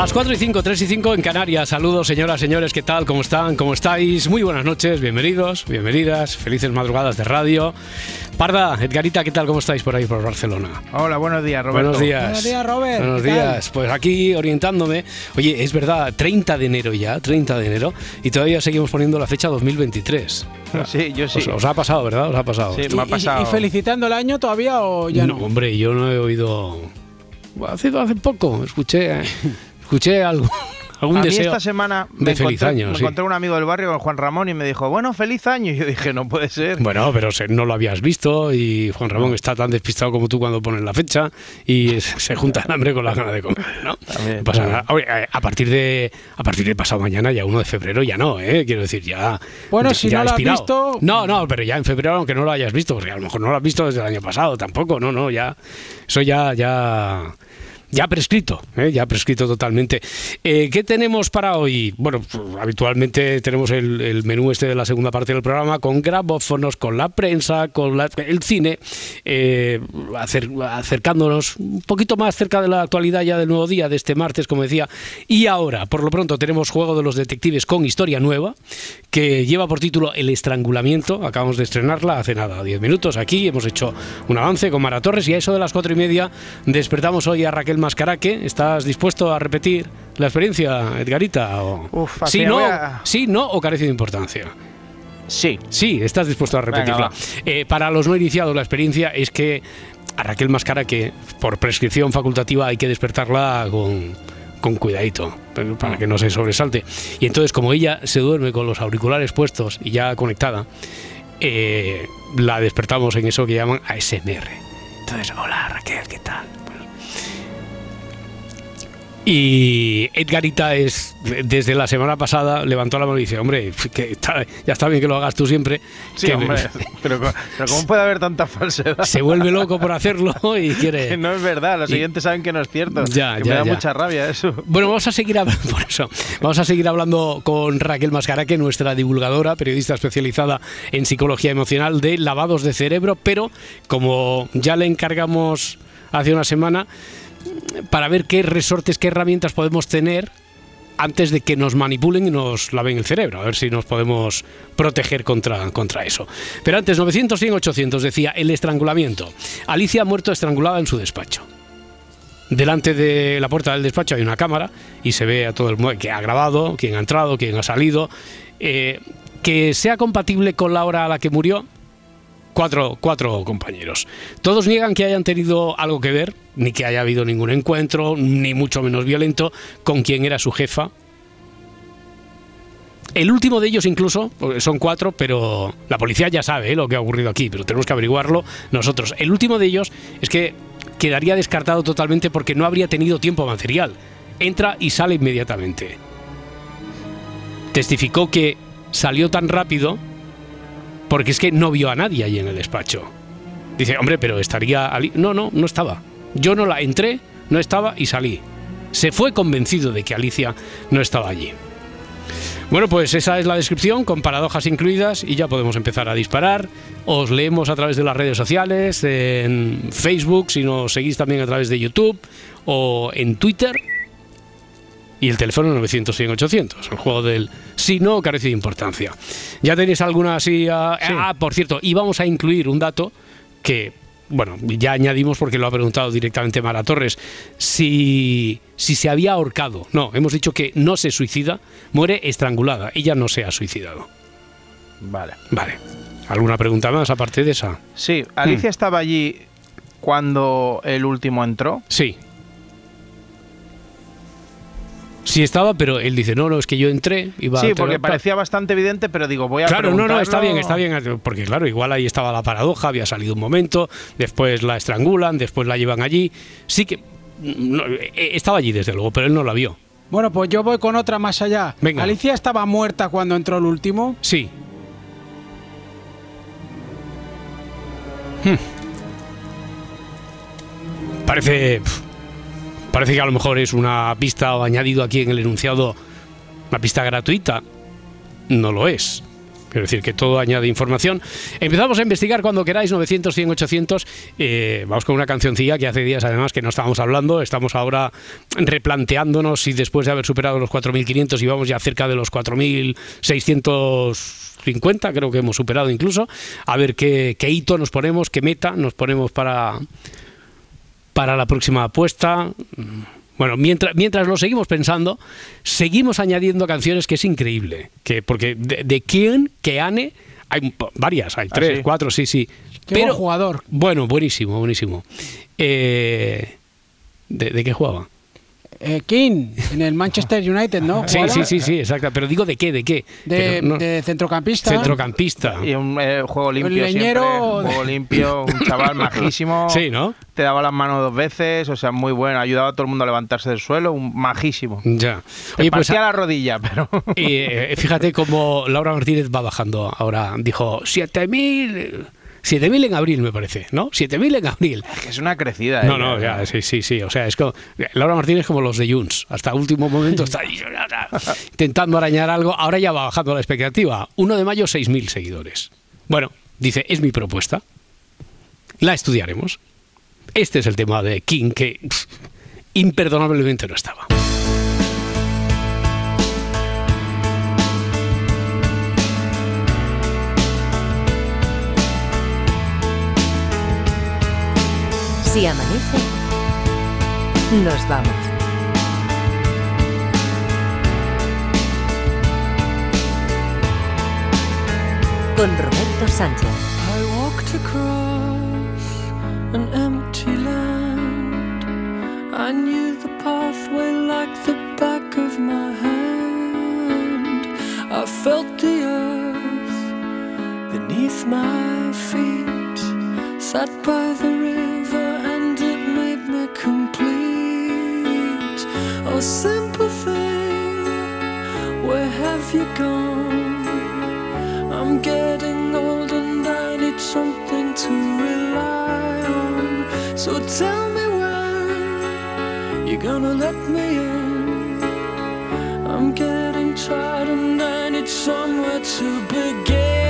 Las 4 y 5, 3 y 5 en Canarias. Saludos, señoras, señores, ¿qué tal? ¿Cómo están? ¿Cómo estáis? Muy buenas noches, bienvenidos, bienvenidas, felices madrugadas de radio. Parda, Edgarita, ¿qué tal? ¿Cómo estáis por ahí, por Barcelona? Hola, buenos días, Roberto. Buenos días. Buenos días, Robert. Buenos días. Pues aquí orientándome. Oye, es verdad, 30 de enero ya, 30 de enero, y todavía seguimos poniendo la fecha 2023. Sí, yo sí. Os, os ha pasado, ¿verdad? Os ha pasado. Sí, ¿Y, me ha y- pasado. y felicitando el año todavía o ya no? hombre, yo no he oído. Hace, hace poco escuché, escuché algo, algún a mí deseo. esta semana de me, feliz encontré, año, me sí. encontré un amigo del barrio, Juan Ramón, y me dijo, bueno, feliz año. Y yo dije, no puede ser. Bueno, pero se- no lo habías visto y Juan Ramón está tan despistado como tú cuando pones la fecha y se junta el hambre con la gana de comer, ¿no? También, No pasa también. nada. Oye, eh, a partir de a partir de pasado mañana, ya 1 de febrero, ya no, ¿eh? Quiero decir, ya. Bueno, ya si no lo has visto- No, no, pero ya en febrero, aunque no lo hayas visto, porque a lo mejor no lo has visto desde el año pasado tampoco, no, no, ya. Eso ya, ya. Ya prescrito, ¿eh? ya prescrito totalmente. Eh, ¿Qué tenemos para hoy? Bueno, habitualmente tenemos el, el menú este de la segunda parte del programa con grabófonos, con la prensa, con la- el cine, eh, acer- acercándonos un poquito más cerca de la actualidad ya del nuevo día, de este martes, como decía. Y ahora, por lo pronto, tenemos Juego de los Detectives con historia nueva, que lleva por título El Estrangulamiento. Acabamos de estrenarla hace nada, 10 minutos aquí. Hemos hecho un avance con Mara Torres y a eso de las cuatro y media despertamos hoy a Raquel Mascaraque. ¿Estás dispuesto a repetir la experiencia, Edgarita? O... Uf, sí, no, a- sí, no o carece de importancia. Sí. Sí, estás dispuesto a repetirla. Venga, Eh, para los no iniciados, la experiencia es que a Raquel Mascara, que por prescripción facultativa hay que despertarla con, con cuidadito, pero para que no se sobresalte. Y entonces, como ella se duerme con los auriculares puestos y ya conectada, eh, la despertamos en eso que llaman ASMR. Entonces, hola Raquel, ¿qué tal? Y Edgarita es, desde la semana pasada, levantó la mano y dice, hombre, que está- ya está bien que lo hagas tú siempre. Sí, que hombre. Pero, ¿cómo puede haber tanta falsedad? se vuelve loco por hacerlo y Que quiere... no es verdad, los Y- siguientes saben que no es cierto. Ya, que ya, me da ya. mucha rabia eso. Bueno, vamos a seguir hablando por eso. Vamos a seguir hablando con Raquel Mascaraque, nuestra divulgadora, periodista especializada en psicología emocional de lavados de cerebro, pero como ya le encargamos hace una semana, para ver qué resortes, qué herramientas podemos tener antes de que nos manipulen y nos laven el cerebro, a ver si nos podemos proteger contra, contra eso. Pero antes, 900, 100, 800, decía el estrangulamiento. Alicia ha muerto estrangulada en su despacho. Delante de la puerta del despacho hay una cámara y se ve a todo el mundo que ha grabado, quién ha entrado, quién ha salido. Eh, que sea compatible con la hora a la que murió, cuatro, cuatro compañeros. Todos niegan que hayan tenido algo que ver, ni que haya habido ningún encuentro, ni mucho menos violento, con quien era su jefa. El último de ellos incluso, son cuatro, pero la policía ya sabe ¿eh? lo que ha ocurrido aquí, pero tenemos que averiguarlo nosotros. El último de ellos es que quedaría descartado totalmente porque no habría tenido tiempo material. Entra y sale inmediatamente. Testificó que salió tan rápido porque es que no vio a nadie ahí en el despacho. Dice, hombre, pero estaría... Ali-". No, no, no estaba. Yo no la entré, no estaba y salí. Se fue convencido de que Alicia no estaba allí. Bueno, pues esa es la descripción con paradojas incluidas y ya podemos empezar a disparar. Os leemos a través de las redes sociales, en Facebook, si nos seguís también a través de YouTube o en Twitter. Y el teléfono 900 100 800, el juego del si no carece de importancia. ¿Ya tenéis alguna así? ah, Sí. Ah, por cierto, íbamos a incluir un dato que, bueno, ya añadimos porque lo ha preguntado directamente Mara Torres, si, si se había ahorcado. No, hemos dicho que no se suicida, muere estrangulada. Ella no se ha suicidado. Vale. Vale. ¿Alguna pregunta más aparte de esa? Sí, Alicia Hmm. estaba allí cuando el último entró. Sí. Sí estaba, pero él dice, no, no, es que yo entré, iba Sí, a porque parecía bastante evidente, pero digo, voy a Claro, no, no, está bien, está bien, porque claro, igual ahí estaba la paradoja, había salido un momento, después la estrangulan, después la llevan allí. Sí que no, eh, estaba allí desde luego, pero él no la vio. Bueno, pues yo voy con otra más allá. Venga. Alicia estaba muerta cuando entró el último. Sí. Hmm. Parece. Parece que a lo mejor es una pista o añadido aquí en el enunciado, una pista gratuita. No lo es. Quiero decir que todo añade información. Empezamos a investigar cuando queráis, 900, 100, 800. Eh, vamos con una cancioncilla que hace días además que no estábamos hablando. Estamos ahora replanteándonos si después de haber superado los 4.500 y vamos ya cerca de los 4.650, creo que hemos superado incluso. A ver qué hito nos ponemos, qué meta nos ponemos para, para la próxima apuesta. Bueno, mientras, mientras lo seguimos pensando, seguimos añadiendo canciones que es increíble. Que, porque de, de quién, que Ane, hay varias, hay ¿Ah, tres, sí? cuatro, sí, sí. Qué buen jugador. Bueno, buenísimo, buenísimo. Eh, ¿de, de qué jugaba? Eh, King, en el Manchester United, ¿no? Sí, sí, sí, sí, exacto. Pero digo de qué, de qué. De, Pero no- de centrocampista. centrocampista. Y un eh, juego limpio leñero siempre, un juego limpio, un chaval majísimo. Sí, ¿no? Te daba las manos dos veces, o sea, muy bueno. Ayudaba a todo el mundo a levantarse del suelo, un majísimo. Ya. Te Oye, pues partía la rodilla, pero... Y, eh, fíjate cómo Laura Martínez va bajando ahora. Dijo 7.000. 7.000 en abril, me parece, ¿no? 7.000 en abril. es una crecida. No, ella, no, ya, sí, sí, sí. O sea, es como. Laura Martínez es como los de Junts. Hasta último momento está ahí, intentando arañar algo. Ahora ya va bajando la expectativa. 1 de mayo, 6.000 seguidores. Bueno, dice, es mi propuesta. La estudiaremos. Este es el tema de King que pff, imperdonablemente no estaba. Si amanece, nos vamos. Con Roberto Sánchez. I walked across an empty land. I knew the pathway like the back of my hand. I felt the earth beneath my feet. Sat by the river me complete. Oh, simple thing, where have you gone? I'm getting old and I need something to rely on. So tell me when you're gonna let me in. I'm getting tired and I need somewhere to begin.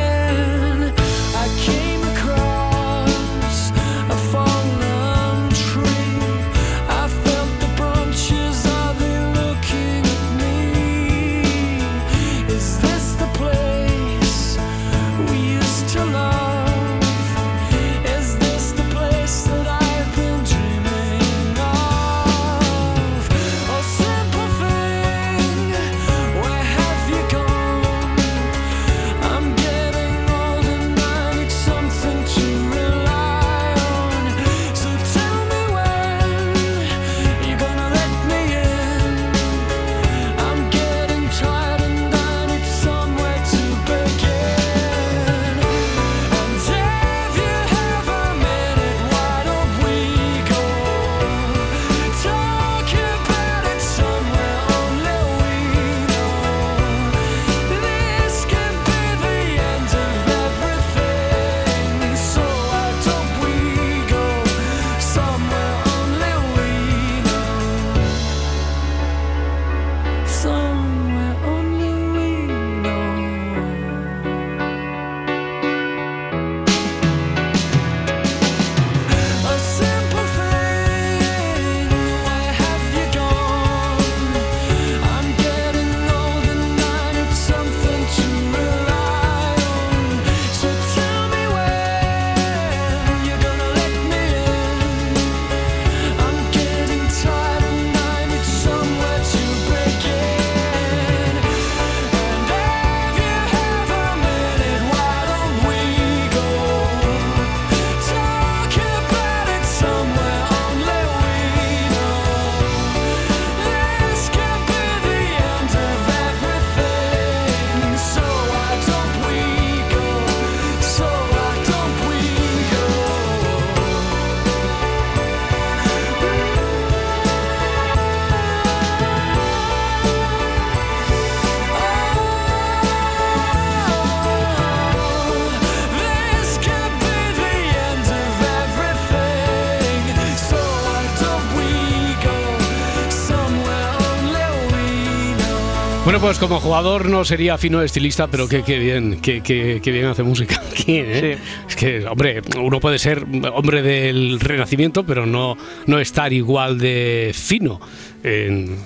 Bueno, pues como jugador no sería fino estilista, pero qué, qué bien, qué, qué- qué bien hace música. ¿Quién, eh? Es que, hombre, uno puede ser hombre del renacimiento, pero no, no estar igual de fino en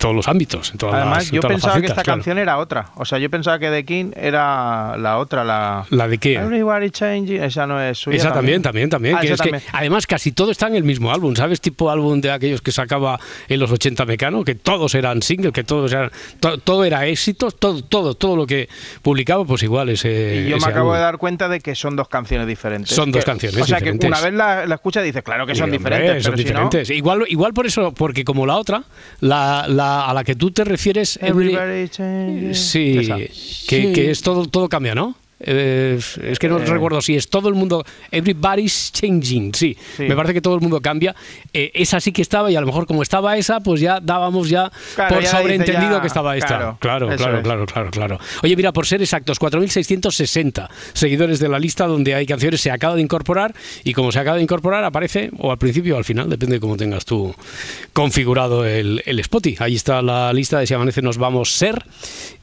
todos los ámbitos. En todas Además, las- en yo todas pensaba que esta claro. canción era otra. O sea, yo pensaba que The King era la otra, la... ¿La de qué? Everybody changing. Esa no es suya. Esa también, también, también. Ah, que esa es que, también. además, casi todo está en el mismo álbum, ¿sabes? Tipo álbum de aquellos que sacaba en los 80 Mecano, que todos eran singles, que todos eran. to- todo era éxito, todo, todo, todo lo que publicaba, pues igual ese. Y yo me acabo álbum. de dar cuenta de que son dos canciones diferentes. Son dos canciones O sea, diferentes. que una vez la, la escuchas dices, claro que son hombre, diferentes. son pero si no- diferentes. Igual, igual por eso, porque como la otra, la, la- a la que tú te refieres, Every- Everybody sí, que, Sí. que es todo, todo cambia, ¿no? Eh, es que no Eh. recuerdo si es todo el mundo. Everybody's changing, sí. Sí. Me parece que todo el mundo cambia. Eh, esa sí que estaba, y a lo mejor como estaba esa, pues ya dábamos ya Claro, por ya sobreentendido ya- que estaba esta. claro, Claro, claro, es. claro, claro, claro. Oye, mira, por ser exactos, 4.660 seguidores de la lista donde hay canciones se acaba de incorporar y como se acaba de incorporar aparece o al principio o al final, depende de cómo tengas tú configurado el, el Spotify. Ahí está la lista de Si Amanece Nos Vamos Ser.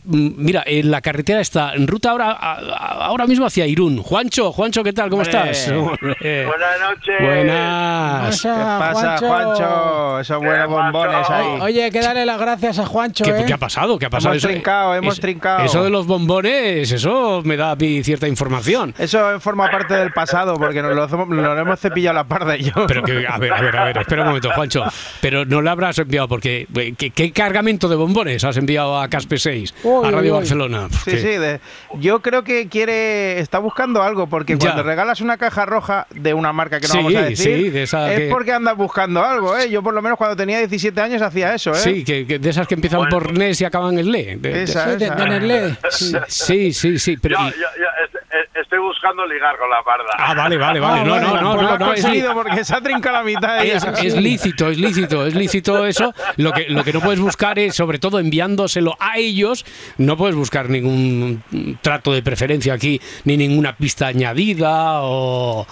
Mm, Mira, en la carretera está en ruta ahora, ahora mismo hacia Irún. Juancho, Juancho, ¿qué tal? ¿Cómo estás? Hombre. Buenas noches. Buenas. ¿Qué pasa, Juancho? Esos buenos ¿Qué bombones ahí. Oye, que darle las gracias a Juancho, ¿Qué, ¿eh? qué ha pasado? ¿Qué ha pasado? Hemos trincado, hemos trincado. Eso de los bombones, eso me da a mí cierta información. Eso forma parte del pasado, porque nos lo, hacemos- nos lo hemos cepillado la parda y yo. Pero que, a ver, a ver, a ver, espera un momento, Juancho. Pero no le habrás enviado, porque eh, ¿qué, qué cargamento de bombones has enviado a Caspe 6, Uy, a Radio uy. Barcelona? Sí, sí, de- yo creo que quiere, está buscando algo, porque Ya. cuando regalas una caja roja de una marca que no Sí, vamos a decir, sí, de esa es que- porque andas buscando algo, ¿eh? Yo por lo menos cuando tenía 17 años hacía eso, ¿eh? Sí, que, que de esas que empiezan Bueno. por NES y acaban en LE. De- de- Esa, Sí, de, esa. de. Sí. Sí, sí, sí. Pero, Yo, y- estoy buscando ligar con la parda. ah, vale, vale, vale. No, no, no, no, no, conseguido porque se ha trincado la mitad es, lícito, es lícito, es lícito eso. Lo que, lo que no puedes buscar es, sobre todo enviándoselo a ellos, no puedes buscar ningún trato de preferencia aquí, ni ninguna pista añadida o,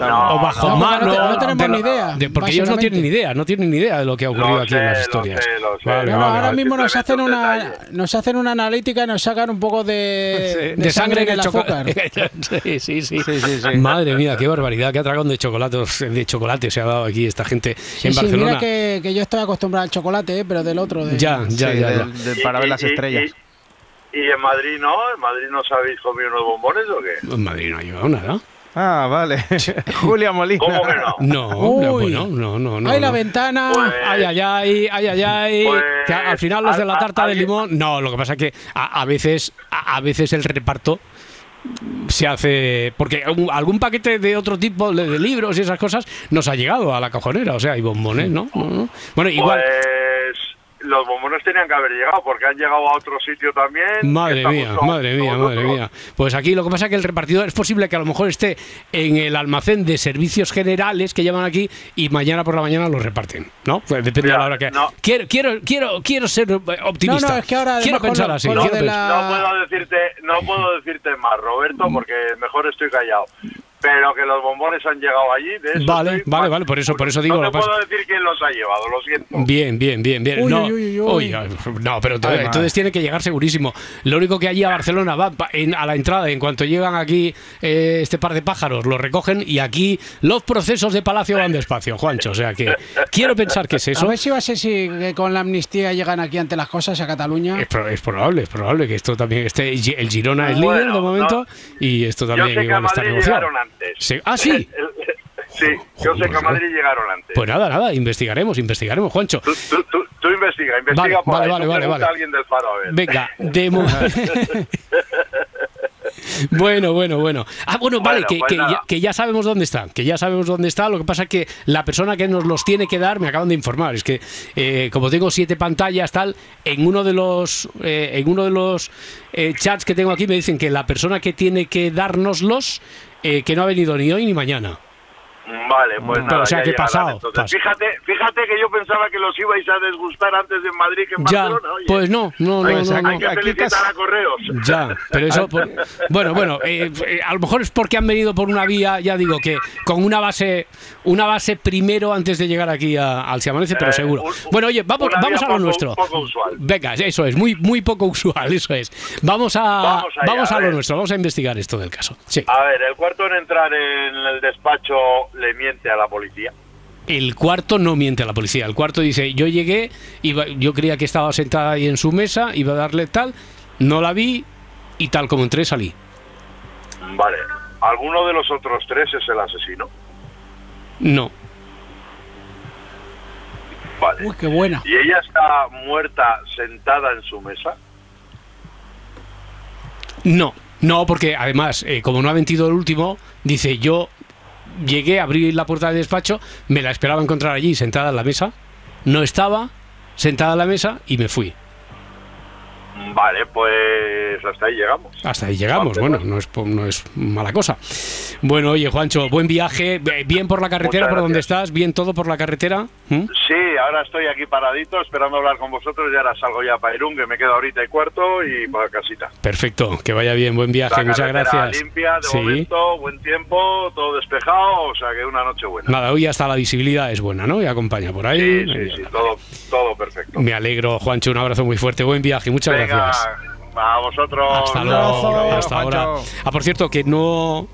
No, o bajo no, mano. no te- no tenemos ni idea, de- porque ellos no tienen ni idea, no tienen ni idea de lo que ha ocurrido Lo aquí en las lo historias. sé, lo sé. Vale, No, vale, ahora vale. mismo nos hacen una nos hacen una analítica y nos sacan un poco de, de sangre en el azúcar. sí, sí, sí. Sí, sí, sí. Madre mía, qué barbaridad, qué atragón de chocolates, de chocolate se ha dado aquí esta gente Sí, en sí, Barcelona. mira que, que yo estoy acostumbrado al chocolate, ¿eh? pero del otro. De... Ya, ya, Sí, ya, para ver las estrellas. Y, y en Madrid no, en Madrid no sabéis comido unos bombones o qué? En Madrid no ha llegado nada. Ah, vale. Julia Molina. ¿Cómo que no? No, Uy. no, bueno, no, no, no. ¡Ay, la no. ventana! Pues- Ay, ay, ay, ay, ay, ay. Pues, Que al final los de la tarta de limón. No, lo que pasa es que a, a veces, a, a veces el reparto se hace. Porque algún paquete de otro tipo, de, libros y esas cosas, nos ha llegado a la cajonera. O sea, hay bombones, no. Bueno, igual. Pues los bombones tenían que haber llegado porque han llegado a otro sitio también. que Madre mía, madre mía, madre mía. Pues aquí lo que pasa es que el repartidor es posible que a lo mejor esté en el almacén de servicios generales que llaman aquí y mañana por la mañana lo reparten, ¿no? Pues depende Mira, de la hora que. no. Quiero, quiero, quiero, quiero ser optimista. No, no, es que ahora, quiero pensar lo- así. quiero la- No puedo decirte, no puedo decirte más, Roberto, porque mejor estoy callado. Pero que los bombones han llegado allí. De eso Vale, estoy vale, vale, por eso- por eso digo, No lo te que puedo decir quién los ha llevado, lo siento. Bien, bien, bien, bien. Uy, no, uy, uy, uy. uy, no, pero entonces tiene que llegar segurísimo. Lo único que allí a Barcelona va en- a la entrada, en cuanto llegan aquí eh, este par de pájaros, lo recogen y aquí los procesos de Palacio van despacio, Juancho. O sea que quiero pensar que es A eso. ver si va a ser si que con la amnistía llegan aquí ante las cosas a Cataluña. Es, pro- es probable, es probable que esto también esté. El Girona es Bueno, líder de momento no. y esto también a igual está negociado. llegaron antes. Sí. Ah, sí. Sí, yo sé que a Madrid llegaron antes. Pues nada, nada, investigaremos, investigaremos, Juancho. Tú, tú, tú, tú investiga, investiga Vale, por vale, ahí. vale, alguien del faro a ver. Venga, de Bueno, bueno, bueno. Ah, bueno, vale, Bueno, que, pues que nada. ya, que ya sabemos dónde está, que ya sabemos dónde está. Lo que pasa es que la persona que nos los tiene que dar, me acaban de informar, es que eh, como tengo siete pantallas, tal, en uno de los, eh, en uno de los eh, chats que tengo aquí me dicen que la persona que tiene que dárnoslos, eh, que no ha venido ni hoy ni mañana. Vale, pues Pero, nada, o sea, ya que pasado. Fíjate, fíjate que yo pensaba que los ibais a desgustar antes en Madrid que en Ya, Barcelona. Oye. pues no, no, no, no, no. hay que Aquí felicitar casi- a Correos. Ya, pero eso, por- bueno, bueno, eh, eh, a lo mejor es porque han venido por una vía, ya digo que con una base, una base primero antes de llegar aquí a- al Se Amanece, pero Eh, seguro. un- Bueno, oye, vamos, vamos a lo poco- nuestro. poco usual. Venga, eso es, muy, muy poco usual, eso es. Vamos a, Vamos allá, vamos a a lo nuestro, vamos a investigar esto del caso. Sí. A ver, el cuarto en entrar en el despacho le miente a la policía. El cuarto no miente a la policía. El cuarto dice, yo llegué, iba, yo creía que estaba sentada ahí en su mesa, iba a darle tal, no la vi y tal como entré salí. Vale. ¿Alguno de los otros tres es el asesino? No, Vale. Uy, qué buena. ¿Y ella está muerta sentada en su mesa? no, no, porque además, eh, como no ha mentido el último, dice, yo llegué, abrí la puerta del despacho, me la esperaba encontrar allí sentada en la mesa, no estaba sentada en la mesa y me fui. Vale, pues hasta ahí llegamos. Hasta ahí llegamos, bueno, no es, no es mala cosa. Bueno, oye, Juancho, buen viaje, bien por la carretera, Muchas por donde estás, bien todo por la carretera. ¿Mm? Sí, ahora estoy aquí paradito esperando hablar con vosotros y ahora salgo ya para Irún, que me queda ahorita y cuarto y para casita. Perfecto, que vaya bien, buen viaje, La muchas gracias. limpia, de Sí. momento, buen tiempo, todo despejado, o sea que una noche buena. Nada, hoy hasta la visibilidad es buena, ¿no? Y acompaña por ahí. Sí, sí, sí, todo, todo perfecto. Me alegro, Juancho, un abrazo muy fuerte, buen viaje, muchas Venga, gracias. a vosotros. Hasta luego, hasta ahora. Ah, por cierto, que no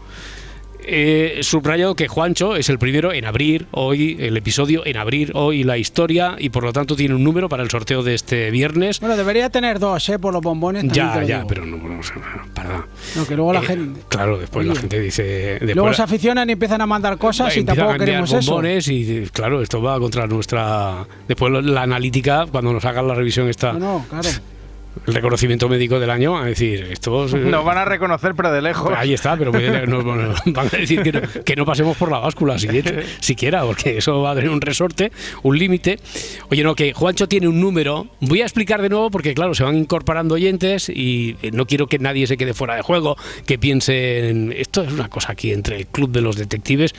he subrayado que Juancho es el primero en abrir hoy el episodio, en abrir hoy la historia y por lo tanto tiene un número para el sorteo de este viernes. Bueno, debería tener dos, ¿eh? Por los bombones. Ya, ya, digo. pero no, no, para. No, que luego la Eh, gente. Claro, después la gente dice. Luego se aficionan y empiezan a mandar cosas y tampoco queremos eso. bombones y claro, esto va contra nuestra después la analítica cuando nos hagan la revisión esta No, no, claro. El reconocimiento médico del año a decir esto es- Nos van a reconocer, pero de lejos. ahí está, pero nos van a decir que no, que no pasemos por la báscula si- siquiera, porque eso va a tener un resorte, un límite. Oye, no, que Juancho tiene un número. Voy a explicar de nuevo porque, claro, se van incorporando oyentes y eh, no quiero que nadie se quede fuera de juego, que piensen, esto es una cosa aquí entre el club de los detectives.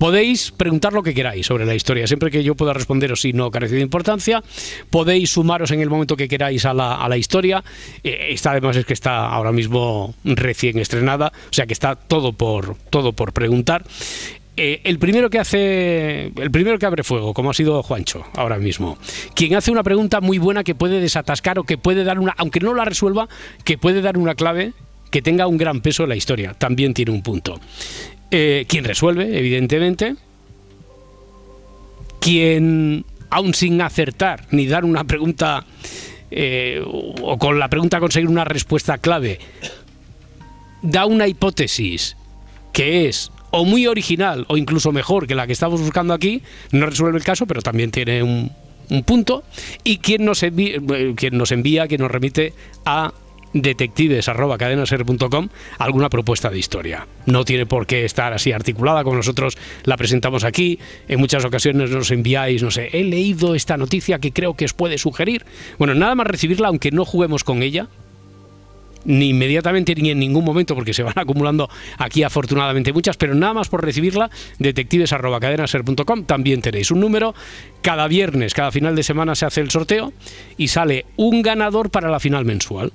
Podéis preguntar lo que queráis sobre la historia, siempre que yo pueda responderos si no carece de importancia. Podéis sumaros en el momento que queráis a la, a la historia. Eh, esta además es que está ahora mismo recién estrenada, o sea que está todo por, todo por preguntar. Eh, el primero que hace, el primero que abre fuego, como ha sido Juancho ahora mismo, quien hace una pregunta muy buena que puede desatascar o que puede dar una, aunque no la resuelva, que puede dar una clave que tenga un gran peso en la historia, también tiene un punto. Eh, quien resuelve, evidentemente, quien, aún sin acertar ni dar una pregunta eh, o con la pregunta conseguir una respuesta clave, da una hipótesis que es o muy original o incluso mejor que la que estamos buscando aquí, no resuelve el caso, pero también tiene un, un punto. Y quien nos, envía, quien nos envía, quien nos remite a detectives.cadenaser.com alguna propuesta de historia. No tiene por qué estar así articulada como nosotros la presentamos aquí. En muchas ocasiones nos enviáis, no sé, he leído esta noticia que creo que os puede sugerir. Bueno, nada más recibirla, aunque no juguemos con ella, ni inmediatamente ni en ningún momento, porque se van acumulando aquí afortunadamente muchas, pero nada más por recibirla, detectives.cadenaser.com, también tenéis un número. Cada viernes, cada final de semana se hace el sorteo y sale un ganador para la final mensual.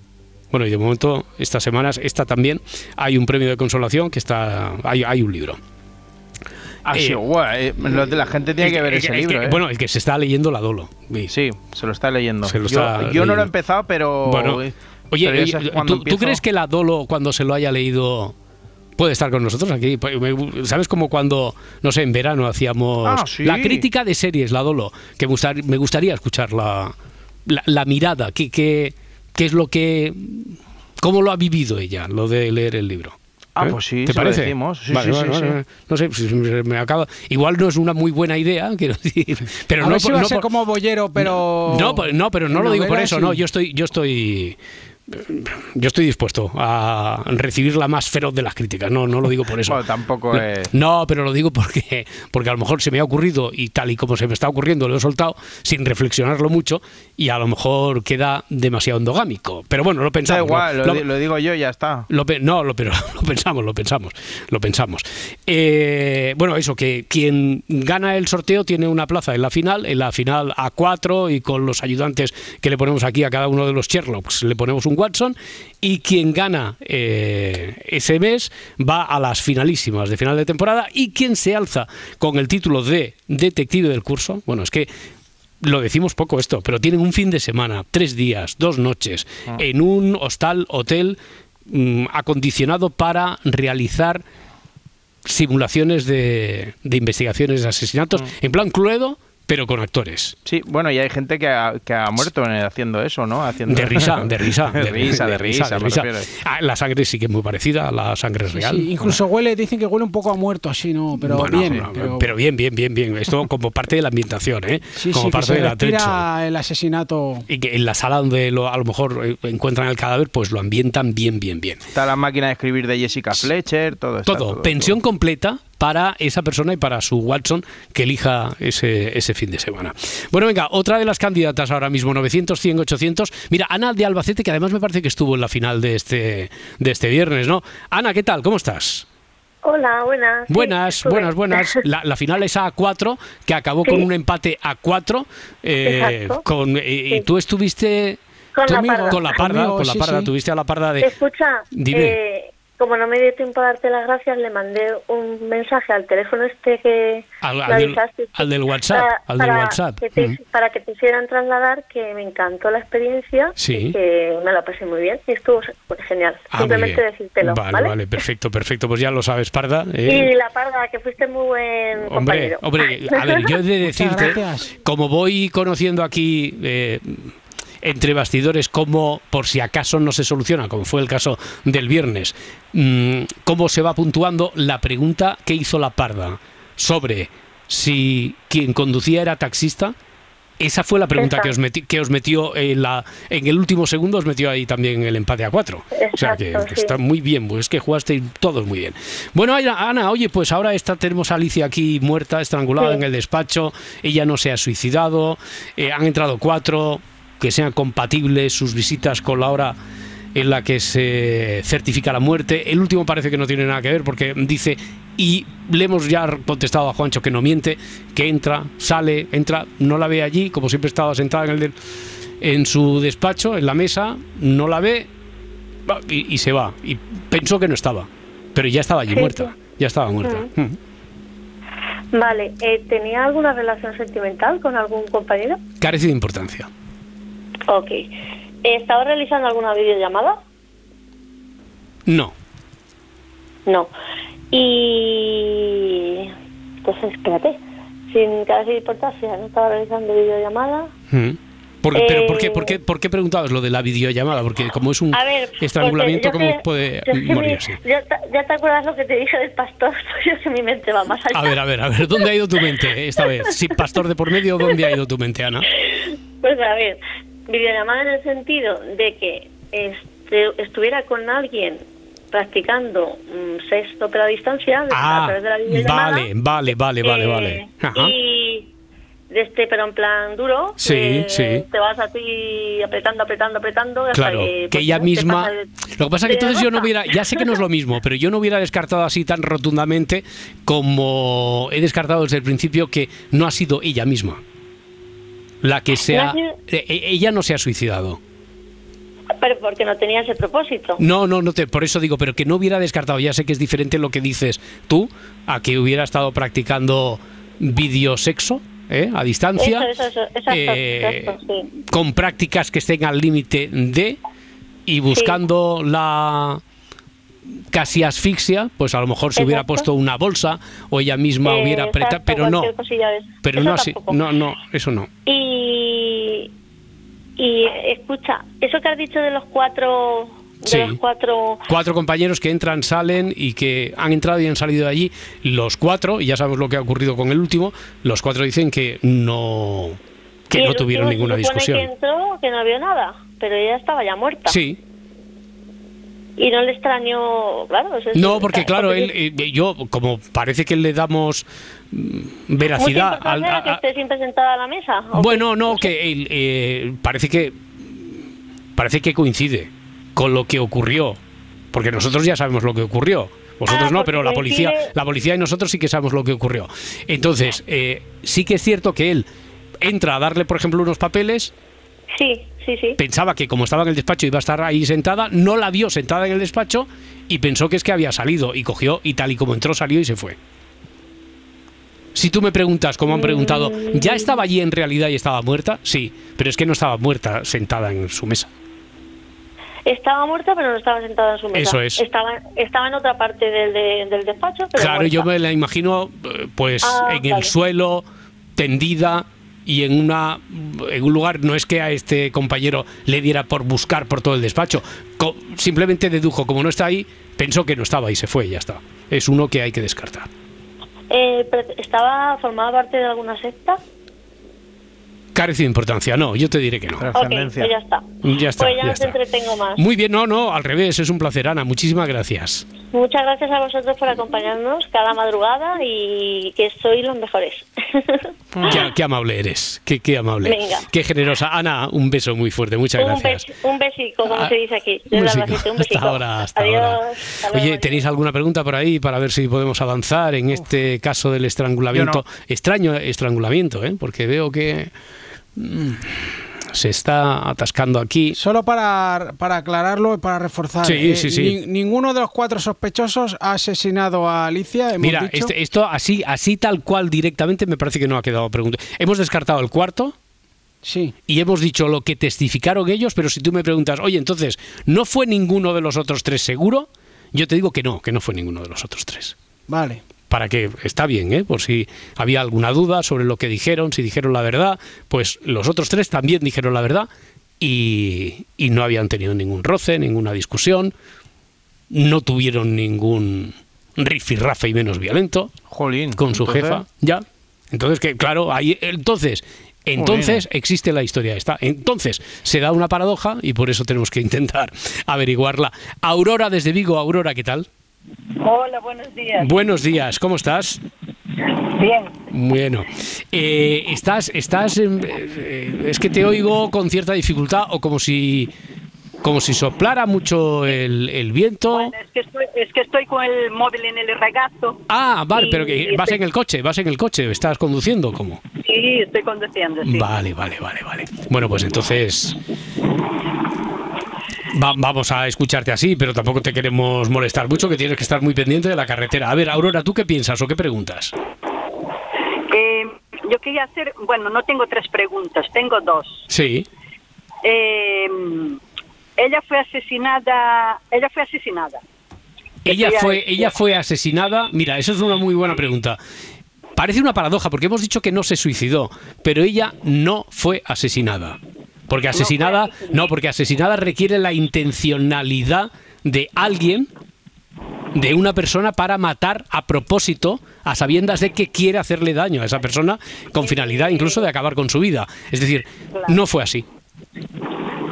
Bueno, y de momento, estas semanas, esta también, hay un premio de consolación que está. Hay, hay un libro. Ah, Eh, guay, eh, lo de la gente tiene que ver El ese el libro, ¿eh? Bueno, el que se está leyendo la Dolo. Sí. Sí, se lo está leyendo. Yo no lo he empezado, pero... Bueno, eh, Oye, pero ¿tú, crees que la Dolo, cuando se lo haya leído, puede estar con nosotros aquí? Pues ¿Sabes como cuando, no sé, en verano hacíamos Ah, sí. la crítica de series, la Dolo? Que me gustar- me gustaría escuchar la, la, la mirada, ¿qué, qué, qué es lo que... ¿Cómo lo ha vivido ella, lo de leer el libro? Ah, ¿Eh? pues sí, ¿Te se lo parece? decimos. Sí, Vale, sí, vale, sí, vale, sí. vale. No sé, si me acaba. Igual no es una muy buena idea, quiero decir. Pero a no ver si por- va no a ser por- como Bollero, pero. no, pues- no, pero no lo digo por eso, sí. no. Yo estoy, yo estoy yo estoy dispuesto a recibir la más feroz de las críticas. No, no lo digo por eso. Bueno, tampoco no, es- no, pero lo digo porque, porque a lo mejor se me ha ocurrido y tal y como se me está ocurriendo lo he soltado sin reflexionarlo mucho y a lo mejor queda demasiado endogámico. Pero bueno, lo Da pensamos. igual, lo- lo, lo- di- lo digo yo y ya está. lo no, lo, pero lo pensamos, lo pensamos, lo pensamos. Eh, bueno, eso, que quien gana el sorteo tiene una plaza en la final, en la final A4 y con los ayudantes que le ponemos aquí a cada uno de los Sherlocks le ponemos un Watson y quien gana eh, ese mes va a las finalísimas de final de temporada y quien se alza con el título de detective del curso, bueno, es que lo decimos poco esto, pero tienen un fin de semana, tres días, dos noches, en un hostal, hotel mm, acondicionado para realizar simulaciones de, de investigaciones de asesinatos, en plan Cluedo, pero con actores. Sí, bueno, y hay gente que ha, que ha muerto en- haciendo eso, ¿no? Haciendo... De risa, de risa. de risa, de risa, de risa. Ah, La sangre sí que es muy parecida a la sangre real. Sí, incluso huele, dicen que huele un poco a muerto así, ¿no? Pero Bueno, bien. no, pero, pero bien, bien, bien, bien. Esto como parte de la ambientación, ¿eh? sí, como sí, que parte se atrecho. respira el asesinato. Y que en la sala donde lo- a lo mejor eh, encuentran el cadáver, pues lo ambientan bien, bien, bien. Está la máquina de escribir de Jessica Fletcher, todo está, Todo, pensión completa para esa persona y para su Watson que elija ese, ese fin de semana. Bueno, venga, otra de las candidatas ahora mismo, 900, 100, 800. Mira, Ana de Albacete, que además me parece que estuvo en la final de este, de este viernes, ¿no? Ana, ¿qué tal? ¿Cómo estás? Hola, buenas. Buenas, buenas, buenas. La, la final es a 4, que acabó con un empate a 4. eh, Exacto. con, eh, Y tú estuviste Con la parda. con la parda, Conmigo, con la sí, parda, sí. tuviste a la parda de... Escucha, Dime. eh, como no me dio tiempo a darte las gracias, le mandé un mensaje al teléfono este que Al, al del, avisaste. al del WhatsApp, Para- al del para WhatsApp. Que te, Mm. Para que te hicieran trasladar que me encantó la experiencia Sí. y que me la pasé muy bien y estuvo pues, genial. Ah, Simplemente decírtelo, Vale, ¿vale? vale, perfecto, perfecto. Pues ya lo sabes, Parda. ¿eh? Y la parda, que fuiste muy buen Hombre, compañero. hombre, a ver, yo he de decirte, como voy conociendo aquí eh, entre bastidores cómo, por si acaso no se soluciona, como fue el caso del viernes, mm, cómo se va puntuando la pregunta que hizo la parda sobre si quien conducía era taxista. Esa fue la pregunta que os, que os metió en, la, en el último segundo, os metió ahí también el empate a cuatro. o sea que sí. está muy bien, pues es que jugasteis todos muy bien. Bueno, Ana, Ana, oye, pues ahora está, tenemos a Alicia aquí muerta, estrangulada Sí. en el despacho, ella no se ha suicidado, eh, han entrado cuatro, que sean compatibles sus visitas con la hora en la que se certifica la muerte. El último parece que no tiene nada que ver porque dice, y le hemos ya contestado a Juancho que no miente, que entra, sale, entra, no la ve allí, como siempre estaba sentada en, el del- en su despacho, en la mesa, no la ve y, y se va. Y pensó que no estaba, pero ya estaba allí Sí, muerta, ya estaba muerta. Mm. Vale, eh, ¿tenía alguna relación sentimental con algún compañero? Carece de importancia. Ok. ¿Estaba realizando alguna videollamada? No. No. Y... Entonces, espérate. Sin de importancia, ¿no estaba realizando videollamada? Mm. Porque, pero ¿por qué, Eh, por, qué, ¿por qué preguntabas lo de la videollamada? Porque como es un A ver, estrangulamiento, ¿cómo puede yo sé que morir mi- así? Ya, te- acuerdas lo que te dije del pastor, yo que mi mente va más allá. A ver, a ver, a ver, ¿dónde ha ido tu mente esta vez? Si pastor de por medio, ¿dónde ha ido tu mente, Ana? Pues a ver, videollamada en el sentido de que este- estuviera con alguien practicando mm, sexto pero a distancia de- a Ah, través de la videollamada. vale, vale, vale, vale, eh, vale. Ajá. Y de este, pero en plan duro. Sí, eh, sí. Te vas a ti apretando, apretando, apretando. hasta Claro, que, que pues, ella misma... de- Lo que pasa es que entonces yo no hubiera... Ya sé que no es lo mismo, pero yo no hubiera descartado así tan rotundamente como he descartado desde el principio que no ha sido ella misma la que se No ha... ha sido- eh, eh, Ella no se ha suicidado. Pero porque no tenía ese propósito. No, no, no te, por eso digo, pero que no hubiera descartado, ya sé que es diferente lo que dices tú, a que hubiera estado practicando videosexo, ¿eh? a distancia, Eso, eso, eso, exacto, eh, sí. con prácticas que estén al límite de y buscando la casi asfixia, pues a lo mejor se hubiera puesto una bolsa o ella misma Eh, hubiera apretado, pero no, pero Eso no así, no, no, eso no. Y, y escucha, eso que has dicho de los cuatro, de Sí. los cuatro, cuatro compañeros que entran, salen y que han entrado y han salido de allí. Los cuatro, y ya sabemos lo que ha ocurrido con el último, los cuatro dicen que no que no tuvieron ninguna discusión. que entró, que no vio nada, pero ella estaba ya muerta. Sí, y no le extrañó, claro. eso No, porque claro, él, eh, yo, como parece que le damos mm, veracidad al- a- que esté siempre sentada a la mesa. ¿o Bueno, qué? no, que él, eh, parece que parece que coincide con lo que ocurrió, porque nosotros ya sabemos lo que ocurrió. Vosotros Ah, no, pero la policía, coincide- la policía y nosotros sí que sabemos lo que ocurrió. Entonces, eh, sí que es cierto que él entra a darle, por ejemplo, unos papeles, Sí, sí, sí. pensaba que como estaba en el despacho iba a estar ahí sentada, no la vio sentada en el despacho y pensó que es que había salido y cogió y tal y como entró salió y se fue. Si tú me preguntas, como han preguntado, ¿ya estaba allí en realidad y estaba muerta? Sí, pero es que no estaba muerta sentada en su mesa. Estaba muerta, pero no estaba sentada en su mesa. Eso es. Estaba, estaba en otra parte del, de- del despacho, pero claro, muerta. yo me la imagino eh, pues Ah, en el suelo, tendida y en una en un lugar no es que a este compañero le diera por buscar por todo el despacho, simplemente dedujo como no está ahí, pensó que no estaba y se fue y ya está. Es uno que hay que descartar. Eh, ¿Estaba formada parte de alguna secta? Carece de importancia, no, yo te diré que no. Pero- Ok, Trascendencia. pues ya está. Ya está, Pues ya ya no está. te entretengo más. Muy bien, no, no, al revés, es un placer, Ana, muchísimas gracias. Muchas gracias a vosotros por acompañarnos cada madrugada y que sois los mejores. Qué, qué amable eres, qué, qué amable, Venga. qué generosa. Ana, un beso muy fuerte, muchas un, gracias. bes- un besico, como Ah, se dice aquí. un besico. Un besico. Hasta ahora, hasta Adiós. ahora. Hasta luego, Oye. ¿tenéis alguna pregunta por ahí para ver si podemos avanzar en este caso del estrangulamiento? Extraño estrangulamiento, ¿eh? porque veo que se está atascando aquí. Solo para, para aclararlo y para reforzar. eh, Sí, sí, sí. ni- ninguno de los cuatro sospechosos ha asesinado a Alicia. hemos Mira, dicho. este- esto así, así tal cual directamente me parece que no ha quedado pregunta. Hemos descartado el cuarto. Sí. y hemos dicho lo que testificaron ellos, pero si tú me preguntas, oye, entonces, ¿no fue ninguno de los otros tres seguro? Yo te digo que no, que no fue ninguno de los otros tres. Vale. Para que está bien, ¿eh? por si había alguna duda sobre lo que dijeron, si dijeron la verdad, pues los otros tres también dijeron la verdad y, y no habían tenido ningún roce, ninguna discusión, no tuvieron ningún rifirrafe y menos violento Jolín. con su entonces- jefa, ya. Entonces, que claro, ahí entonces, entonces existe la historia esta. Entonces, se da una paradoja y por eso tenemos que intentar averiguarla. Aurora desde Vigo, Aurora, ¿qué tal? Hola, buenos días. Buenos días, ¿cómo estás? Bien. Bueno, eh, estás, estás, eh, es que te oigo con cierta dificultad o como si, como si soplara mucho el, el viento. Bueno, es que, estoy, es que estoy con el móvil en el regazo. Ah, vale, y- pero que vas estoy- en el coche, vas en el coche, estás conduciendo, ¿cómo? Sí, estoy conduciendo, sí. Vale, vale, vale, vale. Bueno, pues entonces va- vamos a escucharte así, pero tampoco te queremos molestar mucho, que tienes que estar muy pendiente de la carretera. A ver, Aurora, ¿tú qué piensas o qué preguntas? Eh, yo quería hacer, bueno, no tengo tres preguntas, tengo dos. Sí, Eh, ella fue asesinada, ella fue asesinada. ella Ella- fue, ella fue asesinada. Mira, eso es una muy buena pregunta. Parece una paradoja porque hemos dicho que no se suicidó, pero ella no fue asesinada. Porque asesinada, no, porque asesinada requiere la intencionalidad de alguien de una persona para matar a propósito, a sabiendas de que quiere hacerle daño a esa persona con finalidad incluso de acabar con su vida. Es decir, no fue así.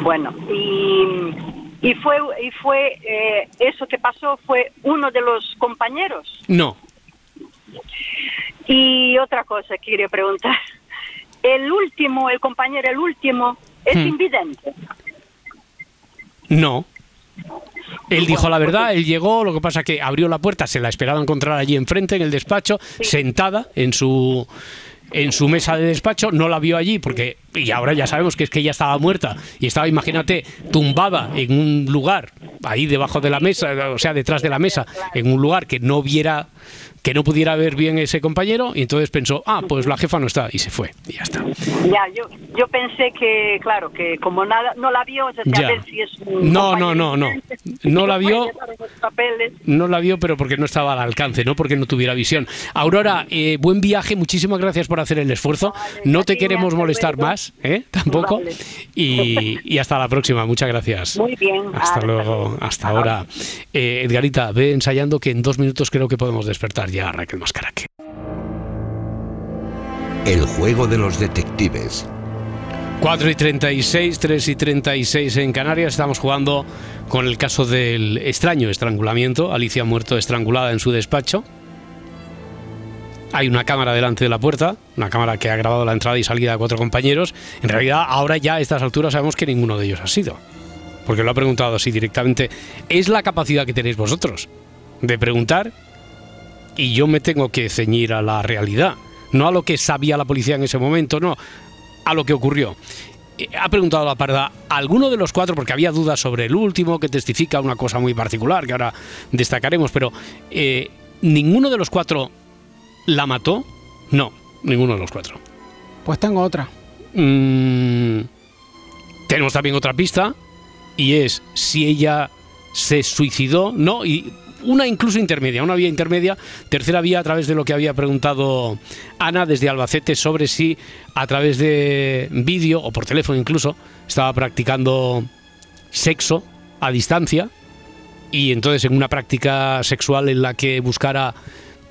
Bueno, y, y fue, y fue eh, eso que pasó fue uno de los compañeros. No, Y otra cosa que quería preguntar. El último, el compañero, el último, es Hmm. invidente. no. Él dijo la verdad, él llegó, lo que pasa que abrió la puerta, se la esperaba encontrar allí enfrente en el despacho, sentada en su en su mesa de despacho, no la vio allí porque y ahora ya sabemos que es que ella estaba muerta y estaba, imagínate, tumbada en un lugar ahí debajo de la mesa, o sea, detrás de la mesa, en un lugar que no viera que no pudiera ver bien ese compañero y entonces pensó, ah, pues la jefa no está y se fue y ya está. Ya, yo, yo pensé que, claro, que como nada, no la vio, decía, Ya. a ver si es un No, no, no, no. No la vio. No la vio, pero porque no estaba al alcance, no porque no tuviera visión. Aurora, eh, buen viaje, muchísimas gracias por hacer el esfuerzo. No te queremos molestar más, ¿eh? Tampoco. Vale. Y, y hasta la próxima, muchas gracias. Muy bien. Hasta luego. hasta ahora. Eh, Edgarita, ve ensayando que en dos minutos creo que podemos despertar ya a Raquel Mascaraque. El juego de los detectives. 4 y 36, 3 y 36 en Canarias. Estamos jugando con el caso del extraño estrangulamiento. Alicia ha muerto estrangulada en su despacho. Hay una cámara delante de la puerta, una cámara que ha grabado la entrada y salida de cuatro compañeros. En realidad, ahora ya a estas alturas sabemos que ninguno de ellos ha sido. Porque lo ha preguntado así directamente. Es la capacidad que tenéis vosotros de preguntar y yo me tengo que ceñir a la realidad. No a lo que sabía la policía en ese momento, no, a lo que ocurrió. Eh, Ha preguntado la parda, ¿alguno de los cuatro, porque había dudas sobre el último, que testifica una cosa muy particular, que ahora destacaremos, pero eh, ¿ninguno de los cuatro la mató? No, ninguno de los cuatro. Pues tengo otra. Mm, tenemos también otra pista, y es si ella se suicidó, no, y una incluso intermedia, una vía intermedia, tercera vía a través de lo que había preguntado Ana desde Albacete sobre si a través de vídeo o por teléfono incluso estaba practicando sexo a distancia y entonces en una práctica sexual en la que buscara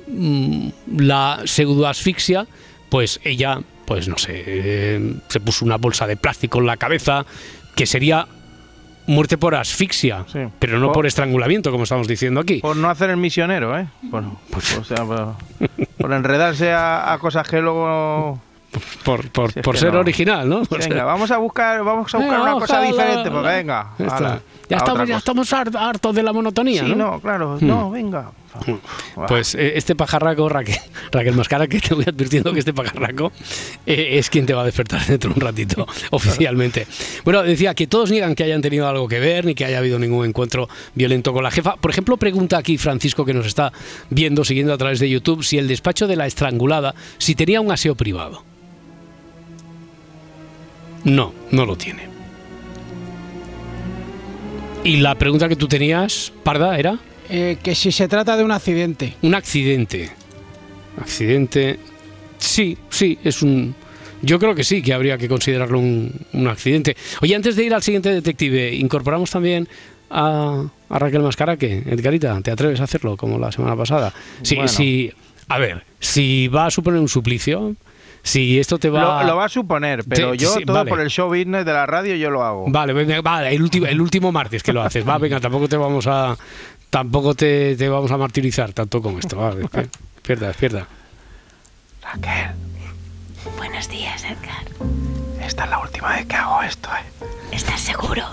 mm, la pseudoasfixia, pues ella, pues no sé, eh, se puso una bolsa de plástico en la cabeza, que sería muerte por asfixia, Sí. pero no por estrangulamiento, como estamos diciendo aquí. Por no hacer el misionero, ¿eh? Por, o sea, por, por enredarse a, a cosas que luego... Por, por, Si ser no. original, ¿no? Venga, vamos a buscar, vamos a buscar Venga, una cosa diferente, pues venga. Ya estamos, ya hartos de la monotonía, Sí, ¿no? no, claro, no, venga. Va. Pues eh, este pajarraco, Raquel, Raquel Mascara, que te voy advirtiendo que este pajarraco eh, es quien te va a despertar dentro de un ratito, oficialmente. Bueno, decía que todos niegan que hayan tenido algo que ver, ni que haya habido ningún encuentro violento con la jefa. Por ejemplo, pregunta aquí Francisco, que nos está viendo, siguiendo a través de YouTube, si el despacho de la estrangulada, si tenía un aseo privado. No, no lo tiene. Y la pregunta que tú tenías, Parda, era... Eh, que si se trata de un accidente. Un accidente. Accidente. Sí, sí, es un. Yo creo que sí, que habría que considerarlo un, un accidente. Oye, antes de ir al siguiente detective, incorporamos también a, a Raquel Mascaraque. Edgarita, ¿te atreves a hacerlo como la semana pasada? Sí, Bueno. sí. A ver, si va a suponer un suplicio, si esto te va. Lo, lo va a suponer, pero Te- yo sí, todo vale. por el show business de la radio yo lo hago. Vale, venga, vale, el último, el último martes que lo haces. Va, venga, tampoco te vamos a. Tampoco te, te vamos a martirizar tanto con esto. Va, despe- despierta, despierta. Raquel, Buenos días, Edgar. esta es la última vez que hago esto, ¿eh? ¿Estás seguro?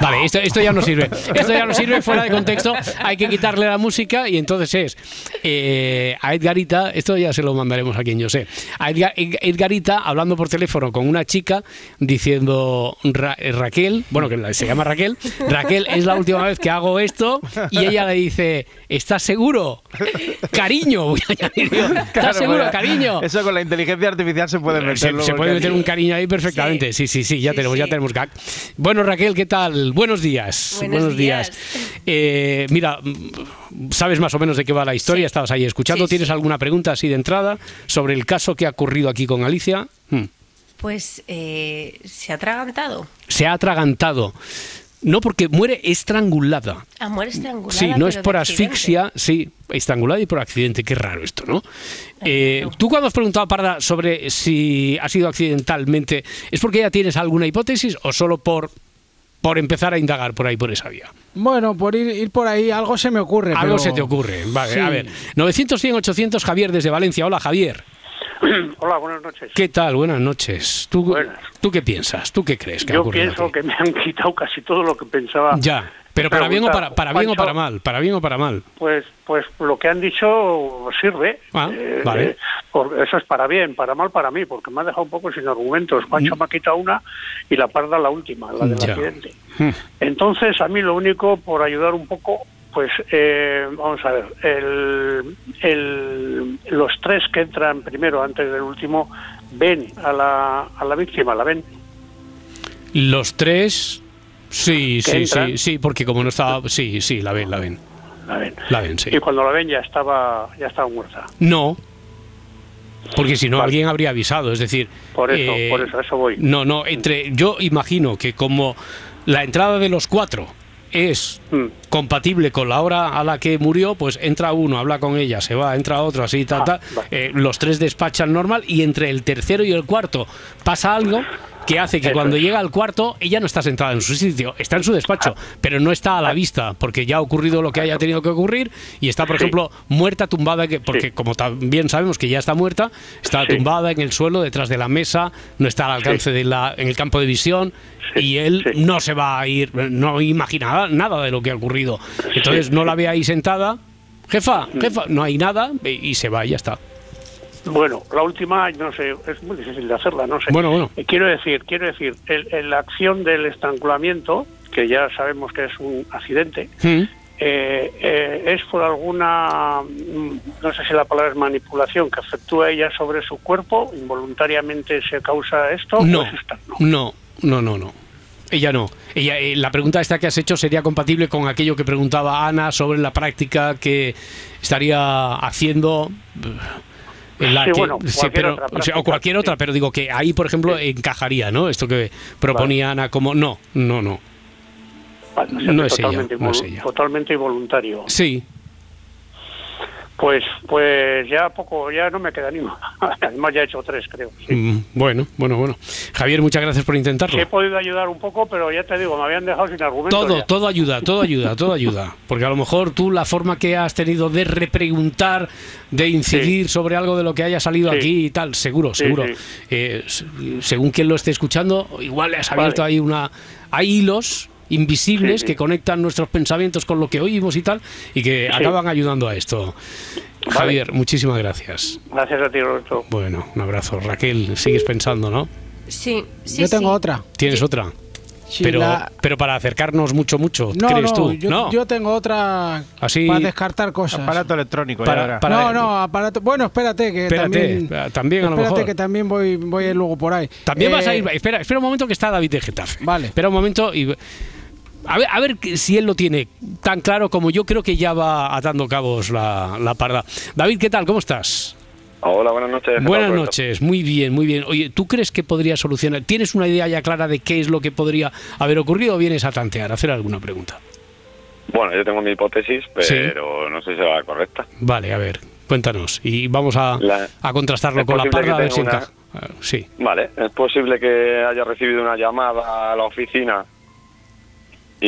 Vale, esto, esto ya no sirve. Esto ya no sirve fuera de contexto. Hay que quitarle la música y entonces es eh, a Edgarita, esto ya se lo mandaremos a quien yo sé. A Edgar- Ed- Edgarita hablando por teléfono con una chica diciendo Ra- eh, Raquel, bueno, que se llama Raquel, Raquel es la última vez que hago esto y ella le dice, ¿estás seguro? Cariño, voy a añadir yo. ¿Estás Claro, seguro, cariño? Eso con la inteligencia artificial se puede meter. Se, puede meter un cariño ahí perfectamente. Sí, sí, sí, ya Sí, tenemos, ya tenemos gag. Bueno, Raquel, ¿qué tal? Buenos días. Buenos días. Eh, mira, sabes más o menos de qué va la historia, Sí. estabas ahí escuchando. Sí, ¿Tienes sí. alguna pregunta así de entrada sobre el caso que ha ocurrido aquí con Alicia? Mm. Pues eh, se ha atragantado. Se ha atragantado. No, porque muere estrangulada. A muerte estrangulada. Sí, no es por asfixia, sí, estrangulada y por accidente. Qué raro esto, ¿no? Eh, Tú cuando has preguntado a Parda sobre si ha sido accidentalmente, ¿es porque ya tienes alguna hipótesis o solo por, por empezar a indagar por ahí, por esa vía? Bueno, por ir, ir por ahí, algo se me ocurre. Algo pero- se te ocurre. Vale, Sí. a ver. 900, 100, 800, Javier desde Valencia. Hola, Javier. Hola, buenas noches. ¿Qué tal? Buenas noches. ¿Tú, Buenas. ¿tú qué piensas? ¿Tú qué crees que Yo pienso que me han quitado casi todo lo que pensaba. Ya, pero para bien o para, para bien o para mal, para bien o para mal. Pues, pues lo que han dicho sirve. Ah, vale. eh, por- eso es para bien, para mal para mí, porque me ha dejado un poco sin argumentos. Pancho me ha quitado una y la parda la última, la del Mm. Ya. accidente. Hmm. Entonces, a mí lo único, por ayudar un poco, pues eh, vamos a ver, el, el- los tres que entran primero, antes del último, ven a la, a la víctima, la ven. Los tres, sí, ¿Que sí, entran? sí, sí, porque como no estaba, sí, sí, la ven, la ven, La ven. la ven, sí. Y cuando la ven ya estaba, ya estaba muerta. No, porque si no Vale. alguien habría avisado, es decir, Por eso, eh, por eso, eso voy. no, no, entre, yo imagino que como la entrada de los cuatro es Mm. Compatible con la hora a la que murió, pues entra uno, habla con ella, se va, entra otro, así, tal, tal. Eh, los tres despachan normal y entre el tercero y el cuarto pasa algo que hace que cuando llega al cuarto ella no está sentada en su sitio, está en su despacho, pero no está a la vista porque ya ha ocurrido lo que haya tenido que ocurrir y está, por ejemplo, muerta, tumbada, que- porque como también sabemos que ya está muerta, está tumbada en el suelo detrás de la mesa, no está al alcance de la, en el campo de visión y él no se va a ir, no imagina nada de lo que ha ocurrido. Entonces no la ve ahí sentada, jefa, Mm. jefa, no hay nada y se va y ya está. Bueno, la última, no sé, es muy difícil de hacerla, no sé. Bueno, bueno. Eh, Quiero decir, quiero decir, el, el- la acción del estrangulamiento, que ya sabemos que es un accidente, Mm. eh, eh, es por alguna, mm, no sé si la palabra es manipulación, que efectúa ella sobre su cuerpo, involuntariamente se causa esto, No, o es esta- no, no, no, no. Ella no. Ella, eh, la pregunta esta que has hecho sería compatible con aquello que preguntaba Ana sobre la práctica que estaría haciendo. eh, En la Sí, que- bueno, sí, cualquier pero- otra o, sea, o práctica, cualquier otra, sí. pero digo que ahí, por ejemplo, encajaría, ¿no? Esto que proponía Ana como no, no, no. Vale, no es ella, no es ella. totalmente involuntario. Sí, Pues, pues ya poco, ya no me queda ni más. Además ya he hecho tres, creo. sí. Mm, bueno, bueno, bueno. Javier, muchas gracias por intentarlo. Sí he podido ayudar un poco, pero ya te digo, me habían dejado sin argumentos. Todo, ya. todo ayuda, todo ayuda, todo ayuda. Porque a lo mejor tú la forma que has tenido de repreguntar, de incidir sobre algo de lo que haya salido aquí y tal, seguro, seguro. Eh, según quien lo esté escuchando, igual le has abierto Vale. ahí una... Hay hilos invisibles Sí, sí. que conectan nuestros pensamientos con lo que oímos y tal, y que Sí. acaban ayudando a esto. Vale. Javier, muchísimas gracias. Gracias a ti, Roberto. Bueno, un abrazo. Raquel, sigues pensando, ¿no? Sí, sí, Yo tengo sí. otra. ¿Tienes otra? Sí, pero, la- pero para acercarnos mucho, mucho, No, ¿crees no, tú? Yo, no. yo tengo otra Así- para descartar cosas. Aparato electrónico. ya Para- para- no, no, aparato. Bueno, espérate, que Espérate, también. también a lo espérate mejor. que también voy, voy a ir luego por ahí. También vas a Eh, ir. Espera, espera un momento que está David de Getafe. Vale. Espera un momento y. A ver, a ver si él lo tiene tan claro como yo creo que ya va atando cabos la, la parda. David, ¿qué tal? ¿Cómo estás? Hola, buenas noches. ¿Qué tal, Buenas noches, muy bien, muy bien. Oye, ¿tú crees que podría solucionar? ¿Tienes una idea ya clara de qué es lo que podría haber ocurrido o vienes a tantear, a hacer alguna pregunta? Bueno, yo tengo mi hipótesis, Sí. pero no sé si será correcta. Vale, a ver, cuéntanos y vamos a, La- a contrastarlo con la parda a ver si una- encaja. Ah, Sí. Vale, es posible que haya recibido una llamada a la oficina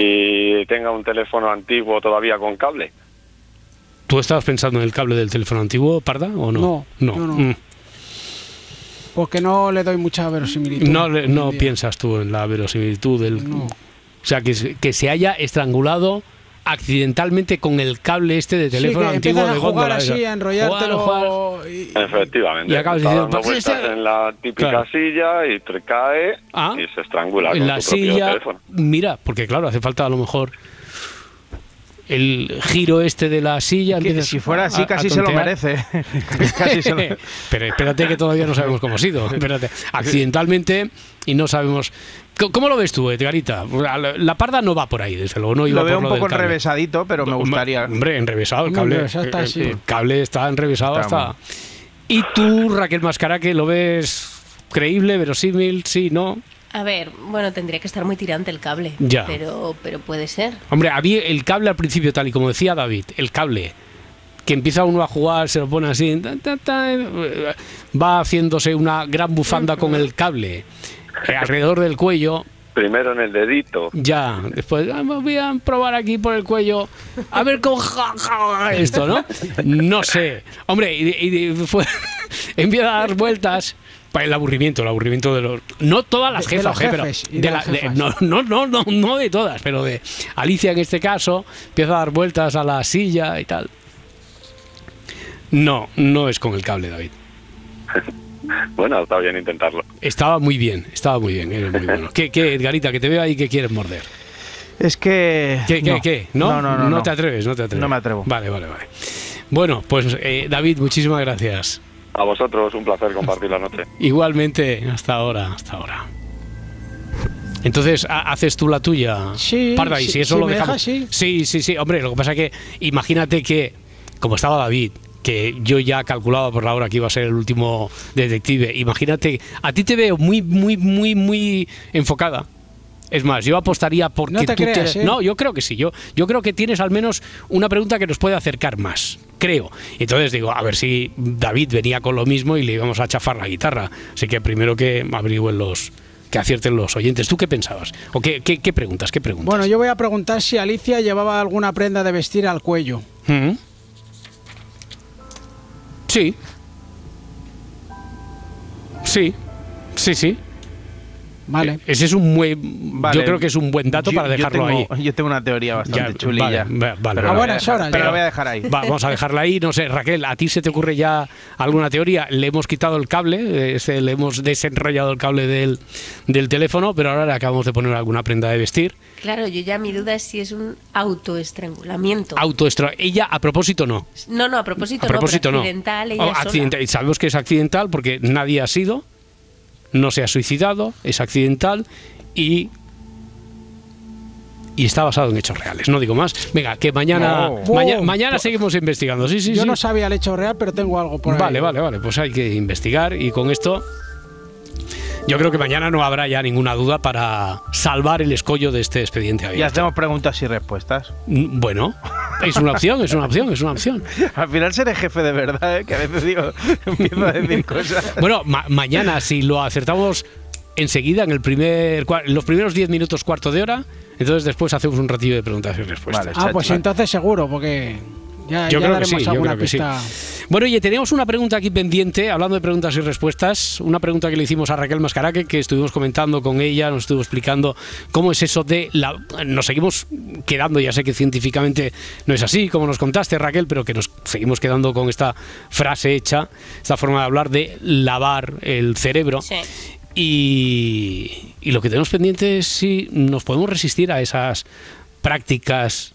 y tenga un teléfono antiguo todavía con cable. ¿Tú estabas pensando en el cable del teléfono antiguo, Parda, o no? No, yo no. Mm. Porque no le doy mucha verosimilitud. No, no piensas tú en la verosimilitud del... No. O sea, que, se- que se haya estrangulado accidentalmente con el cable este de Sí, teléfono que antiguo de a jugar góndola así, a enrollártelo. Jugar, y- Efectivamente. Y acabas diciendo, dando "¿Por qué vueltas está-?" en la típica Claro. silla y te cae Ah. y se estrangula en con la propio silla... teléfono. Mira, porque claro, hace falta a lo mejor el giro este de la silla. Que si fuera a- así, a casi se lo tontear. merece. casi se lo... Pero espérate que todavía no sabemos cómo ha sido. Espérate. Accidentalmente y no sabemos. ¿Cómo lo ves tú, Edgarita? La, parda no va por ahí, desde luego. No iba Lo veo por un del poco enrevesadito, pero me gustaría. Hombre, enrevesado el cable. está eh, así. El cable está enrevesado Está hasta. ¿Y tú, Raquel Mascara, que lo ves creíble, verosímil? Sí, no. A ver, bueno, tendría que estar muy tirante el cable. Ya. Pero, pero puede ser. Hombre, había el cable al principio, tal y como decía David, el cable que empieza uno a jugar, se lo pone así, ta, ta, ta, eh, va haciéndose una gran bufanda con el cable alrededor del cuello. Primero en el dedito. Ya, después ah, voy a probar aquí por el cuello, a ver cómo ja, ja, esto, ¿no? No sé. Hombre, y, y fue, empieza a dar vueltas. Para el aburrimiento, el aburrimiento de los. No todas las De- de jefas, los pero jefes y de de la- las de- jefas. no, no, no, no, no de todas, pero de Alicia en este caso, empieza a dar vueltas a la silla y tal. No, no es con el cable, David. Bueno, está bien intentarlo. Estaba muy bien, estaba muy bien, eres muy bueno. ¿Qué, qué, Edgarita, que te veo ahí que quieres morder? Es que. ¿Qué, qué, no. qué? ¿No? No, no, no, no. te atreves, no te atreves. No me atrevo. Vale, vale, vale. Bueno, pues eh, David, muchísimas gracias. A vosotros, un placer compartir la noche. Igualmente, hasta ahora, hasta ahora. Entonces, ¿ha- ¿haces tú la tuya? Sí, Parda, y sí, si eso si lo me dejamos. dejas, sí. sí, sí, sí. Hombre, lo que pasa que, imagínate que, como estaba David, que yo ya calculaba por la hora que iba a ser el último detective, imagínate, a ti te veo muy, muy, muy, muy enfocada. Es más, yo apostaría porque No te tú creas, ¿eh? No, yo creo que sí. Yo, yo creo que tienes al menos una pregunta que nos puede acercar más. Creo. Entonces digo, a ver si David venía con lo mismo y le íbamos a chafar la guitarra. Así que primero que averigüen los. que acierten los oyentes. ¿Tú qué pensabas? ¿O qué, qué, qué preguntas? ¿Qué preguntas? Bueno, yo voy a preguntar si Alicia llevaba alguna prenda de vestir al cuello. ¿Mm? Sí. Sí. Sí, sí. Vale. Ese es un buen. Vale. Yo creo que es un buen dato Yo- para yo dejarlo tengo- ahí. Yo tengo una teoría bastante Ya, chulilla. vale, va- vale, pero A voy buenas dejar- horas, Pero la voy a dejar ahí. Va, vamos a dejarla ahí. No sé, Raquel, ¿a ti se te ocurre ya alguna teoría? Le hemos quitado el cable, eh, ese, le hemos desenrollado el cable del, del teléfono, pero ahora le acabamos de poner alguna prenda de vestir. Claro, yo ya mi duda es si es un autoestrangulamiento. Autoestra Ella, a propósito, no. no, no, a propósito, A propósito, no, no. pero accidental, ella Oh, accidental. Y Sabemos que es accidental porque nadie ha sido, no se ha suicidado, es accidental y. Y está basado en hechos reales, no digo más. Venga, que mañana, No. maña- Wow. mañana seguimos investigando. Sí, sí, yo sí. no sabía el hecho real, pero tengo algo por ahí. Vale, vale, vale. Pues hay que investigar y con esto. Yo creo que mañana no habrá ya ninguna duda para salvar el escollo de este expediente Y abierto. hacemos preguntas y respuestas. Mm, Bueno, es una opción, es una opción, es una opción. Al final seré jefe de verdad, ¿eh? que a veces digo, empiezo a decir cosas. Bueno, ma- mañana, si lo acertamos enseguida, en el primer, en los primeros 10 minutos, cuarto de hora, entonces después hacemos un ratillo de preguntas y respuestas. Vale, Ah, pues entonces seguro, porque ya, Yo ya creo que sí, daremos yo alguna creo que sí. Bueno, oye, teníamos una pregunta aquí pendiente, hablando de preguntas y respuestas, una pregunta que le hicimos a Raquel Mascaraque, que estuvimos comentando con ella, nos estuvo explicando cómo es eso de la... Nos seguimos quedando, ya sé que científicamente no es así, como nos contaste Raquel, pero que nos seguimos quedando con esta frase hecha, esta forma de hablar de lavar el cerebro. Sí. Y, y lo que tenemos pendiente es si nos podemos resistir a esas prácticas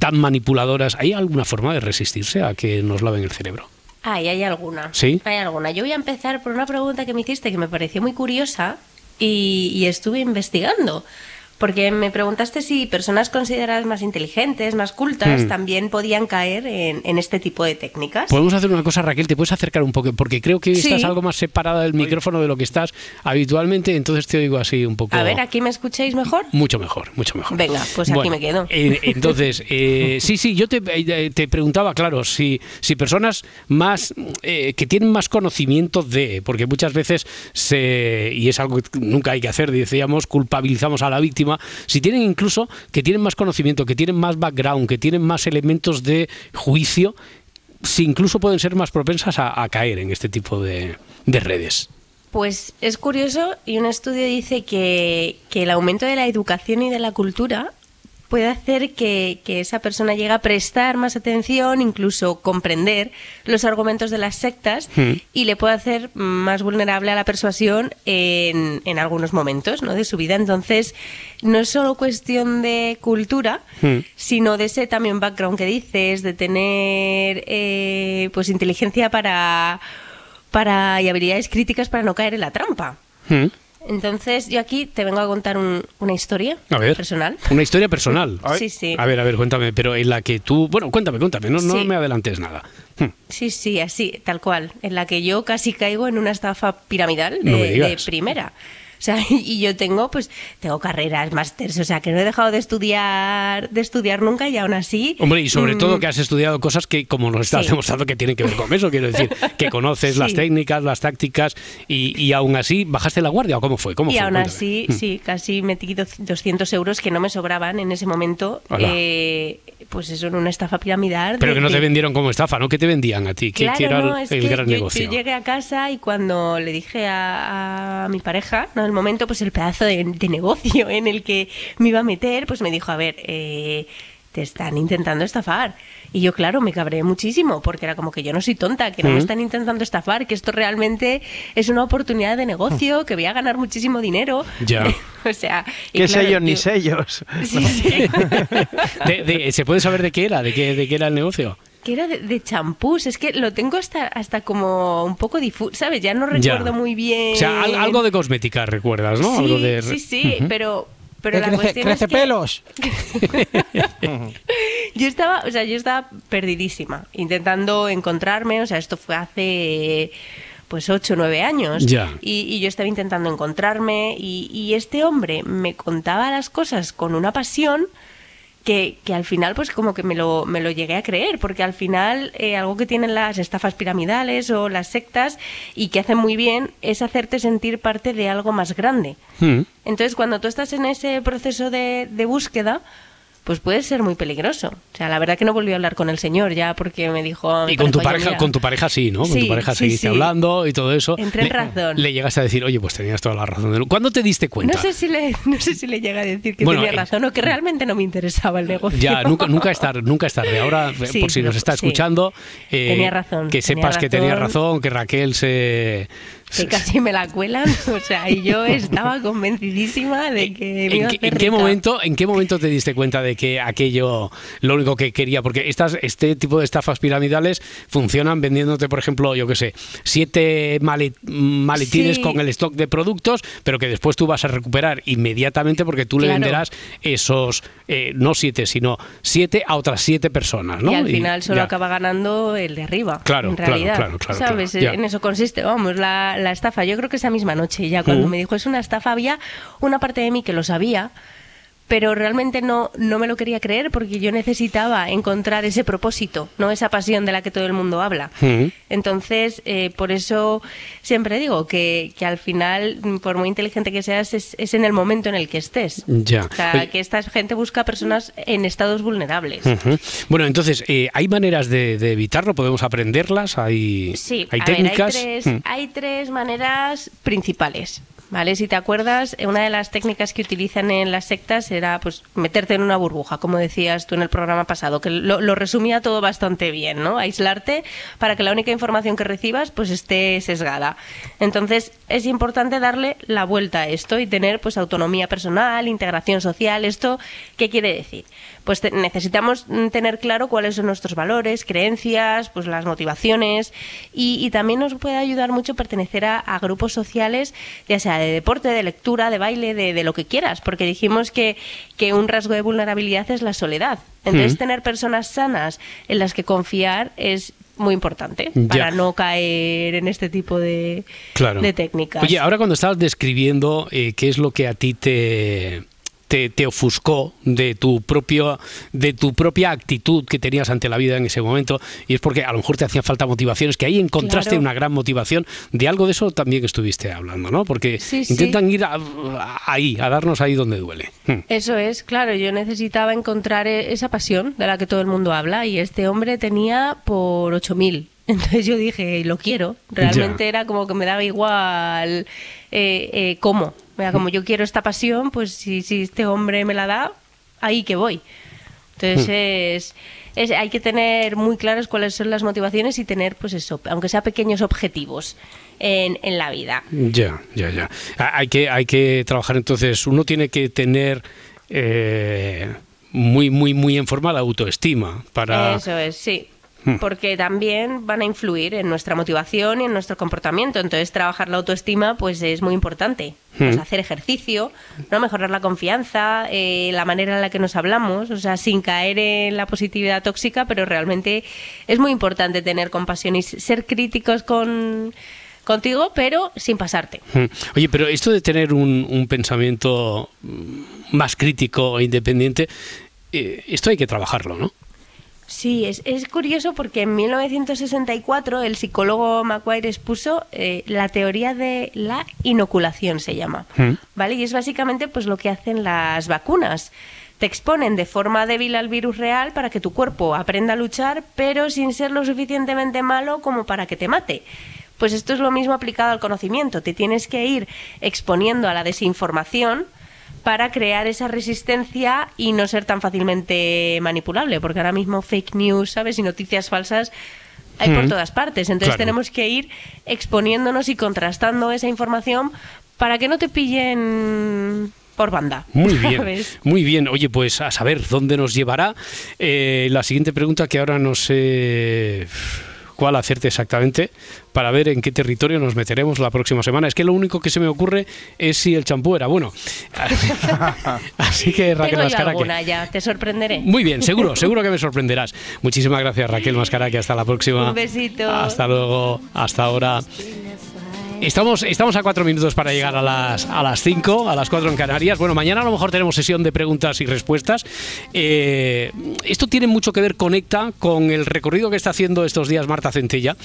tan manipuladoras. ¿Hay alguna forma de resistirse a que nos laven el cerebro? Ay, hay alguna. ¿Sí? Hay alguna. Yo voy a empezar por una pregunta que me hiciste que me pareció muy curiosa y, y estuve investigando. Porque me preguntaste si personas consideradas más inteligentes, más cultas, Hmm. también podían caer en, en este tipo de técnicas. Podemos hacer una cosa, Raquel, te puedes acercar un poco, porque creo que Sí. estás algo más separada del micrófono de lo que estás habitualmente, entonces te oigo así un poco... A ver, ¿aquí me escucháis mejor? Mucho mejor, mucho mejor. Venga, pues aquí Bueno, me quedo. eh, entonces, eh, sí, sí, yo te, eh, te preguntaba, claro, si, si personas más eh, que tienen más conocimiento de, porque muchas veces se, y es algo que nunca hay que hacer, decíamos, culpabilizamos a la víctima, si tienen incluso que tienen más conocimiento, que tienen más background, que tienen más elementos de juicio, si incluso pueden ser más propensas a, caer en este tipo de, de redes. Pues es curioso y un estudio dice que, que el aumento de la educación y de la cultura puede hacer que, que esa persona llegue a prestar más atención, incluso comprender los argumentos de las sectas Mm. y le puede hacer más vulnerable a la persuasión en, en algunos momentos ¿no? de su vida. Entonces, no es solo cuestión de cultura, Mm. sino de ese también background que dices, de tener eh, pues inteligencia para, para y habilidades críticas para no caer en la trampa. Mm. Entonces, yo aquí te vengo a contar un- una historia A ver. personal. Una historia personal. Sí, sí. A ver, a ver, cuéntame, pero en la que tú... Bueno, cuéntame, cuéntame, no, no Sí. me adelantes nada. Hmm. Sí, sí, así, tal cual. En la que yo casi caigo en una estafa piramidal No de, de primera. O sea, y yo tengo, pues, tengo carreras, másters, o sea, que no he dejado de estudiar, de estudiar nunca y aún así. Hombre, y sobre mm, todo que has estudiado cosas que, como nos estás Sí. demostrando, que tienen que ver con eso. Quiero decir, que conoces las técnicas, las tácticas, y, y aún así, ¿bajaste la guardia o cómo fue? ¿Cómo Y fue? aún Cuéntame. así, Hmm. sí, casi metí do- 200 euros que no me sobraban en ese momento. Eh, pues eso, en una estafa piramidal. Pero de- que no te vendieron como estafa, ¿no? ¿Qué te vendían a ti? ¿Qué, Claro, era no, el, es el que gran yo, negocio? yo llegué a casa y cuando le dije a, a mi pareja, ¿no? El momento, pues el pedazo de, de negocio en el que me iba a meter, pues me dijo, a ver, eh, te están intentando estafar. Y yo, claro, me cabré muchísimo, porque era como que yo no soy tonta, que no me están intentando estafar, que esto realmente es una oportunidad de negocio, que voy a ganar muchísimo dinero. Ya. o sea, ¿Qué claro, sellos ni sellos? Sí, sí. De- de- ¿Se puede saber de qué era? ¿De qué, de qué era el negocio? Que era de, champús, es que lo tengo hasta, hasta como un poco difuso, ¿sabes? Ya no Ya. recuerdo muy bien. O sea, al- algo de cosmética, ¿recuerdas, no? Sí, algo de... sí, sí, pero, pero Que la crece, cuestión crece es que pelos. yo estaba, o sea, yo estaba perdidísima, intentando encontrarme, o sea, esto fue hace pues 8 o 9 años. Ya. Y, y yo estaba intentando encontrarme y, y este hombre me contaba las cosas con una pasión que, que al final pues como que me lo, me lo llegué a creer, porque al final eh, algo que tienen las estafas piramidales o las sectas y que hacen muy bien es hacerte sentir parte de algo más grande. Mm. Entonces cuando tú estás en ese proceso de, de búsqueda, pues puede ser muy peligroso. O sea, la verdad que no volví a hablar con el señor ya porque me dijo... Y con tu dijo, "Oye, pareja, mira". con tu pareja sí, ¿no? Con Sí, tu pareja sí, seguiste sí. hablando y todo eso. Entré en razón. Le llegaste a decir, oye, pues tenías toda la razón. del- ¿Cuándo te diste cuenta? No sé si le, no sé si le llega a decir que Bueno, tenía eh, razón o que realmente no me interesaba el negocio. Ya, nunca, nunca es tarde, nunca es tarde. Ahora, eh, por si nos está escuchando, eh, Tenía razón, que tenía sepas que tenía razón, que Raquel se... que casi me la cuelan, o sea, y yo estaba convencidísima de que me iba ¿En a qué, hacer en qué rica. momento, ¿En qué momento te diste cuenta de que aquello, lo único que quería? Porque estas, este tipo de estafas piramidales funcionan vendiéndote, por ejemplo, yo qué sé, siete male- maletines Sí. con el stock de productos, pero que después tú vas a recuperar inmediatamente porque tú le Claro. venderás esos, eh, no siete, sino siete a otras siete personas, ¿no? Y al Y final solo ya. acaba ganando el de arriba. Claro, en claro, realidad. claro, claro, ¿Sabes? En eso consiste, vamos, la, la estafa. Yo creo que esa misma noche, ya cuando me dijo es una estafa, había una parte de mí que lo sabía, pero realmente no, no me lo quería creer porque yo necesitaba encontrar ese propósito, no esa pasión de la que todo el mundo habla. Entonces, eh, por eso siempre digo que, que al final, por muy inteligente que seas, es, es en el momento en el que estés. Ya. O sea, Oye, que esta gente busca personas en estados vulnerables. Bueno, entonces, eh, ¿hay maneras de, de evitarlo? ¿Podemos aprenderlas? ¿Hay, Sí, ¿hay técnicas? ver, hay tres, Mm. hay tres maneras principales. ¿Vale? Si te acuerdas, eh, una de las técnicas que utilizan en las sectas era pues meterte en una burbuja, como decías tú en el programa pasado, que lo, resumía todo bastante bien, ¿no? Aislarte para que la única información que recibas pues esté sesgada. Entonces, es importante darle la vuelta a esto y tener pues autonomía personal, integración social. ¿Esto qué quiere decir? Pues necesitamos mm, tener claro cuáles son nuestros valores, creencias, pues las motivaciones y, también nos puede ayudar mucho pertenecer a grupos sociales, ya sea de deporte, de lectura, de baile, de, de lo que quieras, porque dijimos que, que un rasgo de vulnerabilidad es la soledad. Entonces, Mm. tener personas sanas en las que confiar es muy importante Ya. para no caer en este tipo de, Claro. de técnicas. Oye, ahora cuando estabas describiendo eh, qué es lo que a ti te, te, te ofuscó de tu propio de tu propia actitud que tenías ante la vida en ese momento y es porque a lo mejor te hacían falta motivaciones que ahí encontraste Claro. una gran motivación de algo de eso también que estuviste hablando no porque Sí, sí. intentan ir a- a- ahí a darnos ahí donde duele Hmm. Eso es, claro, yo necesitaba encontrar e- esa pasión de la que todo el mundo habla y este hombre tenía por 8.000. Entonces yo dije, lo quiero. Realmente Ya. era como que me daba igual eh, eh, cómo. Como yo quiero esta pasión, pues si, si este hombre me la da, ahí que voy. Entonces Hmm. es, es- hay que tener muy claras cuáles son las motivaciones y tener, pues eso, aunque sea pequeños objetivos en, en la vida. Ya, ya, ya. Ha- Hay que, hay que trabajar entonces, uno tiene que tener eh, muy, muy, muy en forma la autoestima para... Eso es, sí. Hmm. Porque también van a influir en nuestra motivación y en nuestro comportamiento. Entonces, trabajar la autoestima pues es muy importante. Pues, Hmm. hacer ejercicio, no mejorar la confianza, eh, la manera en la que nos hablamos, o sea, sin caer en la positividad tóxica, pero realmente es muy importante tener compasión y ser críticos con contigo, pero sin pasarte. Mm. Oye, pero esto de tener un, un pensamiento más crítico e independiente, eh, esto hay que trabajarlo, ¿no? Sí, es, es curioso porque en 1964 el psicólogo Macquarie expuso eh, la teoría de la inoculación, se llama. Mm. ¿Vale? Y es básicamente pues lo que hacen las vacunas. Te exponen de forma débil al virus real para que tu cuerpo aprenda a luchar, pero sin ser lo suficientemente malo como para que te mate. Pues esto es lo mismo aplicado al conocimiento. Te tienes que ir exponiendo a la desinformación para crear esa resistencia y no ser tan fácilmente manipulable, porque ahora mismo fake news, ¿sabes? Y noticias falsas hay por Mm. todas partes. Entonces Claro. tenemos que ir exponiéndonos y contrastando esa información para que no te pillen por banda. Muy bien, ¿sabes? muy bien. Oye, pues a saber dónde nos llevará. Eh, la siguiente pregunta que ahora no sé cuál acierte exactamente para ver en qué territorio nos meteremos la próxima semana. Es que lo único que se me ocurre es si el champú era bueno. Así que Raquel Tengo alguna ya, te sorprenderé. Muy bien, seguro, seguro que me sorprenderás. Muchísimas gracias Raquel Mascaraque, hasta la próxima. Un besito. Hasta luego, hasta ahora. Estamos, estamos a cuatro minutos para llegar a las, a las cinco, a las cuatro en Canarias. Bueno, mañana a lo mejor tenemos sesión de preguntas y respuestas. Eh, esto tiene mucho que ver, conecta con el recorrido que está haciendo estos días Marta Centella.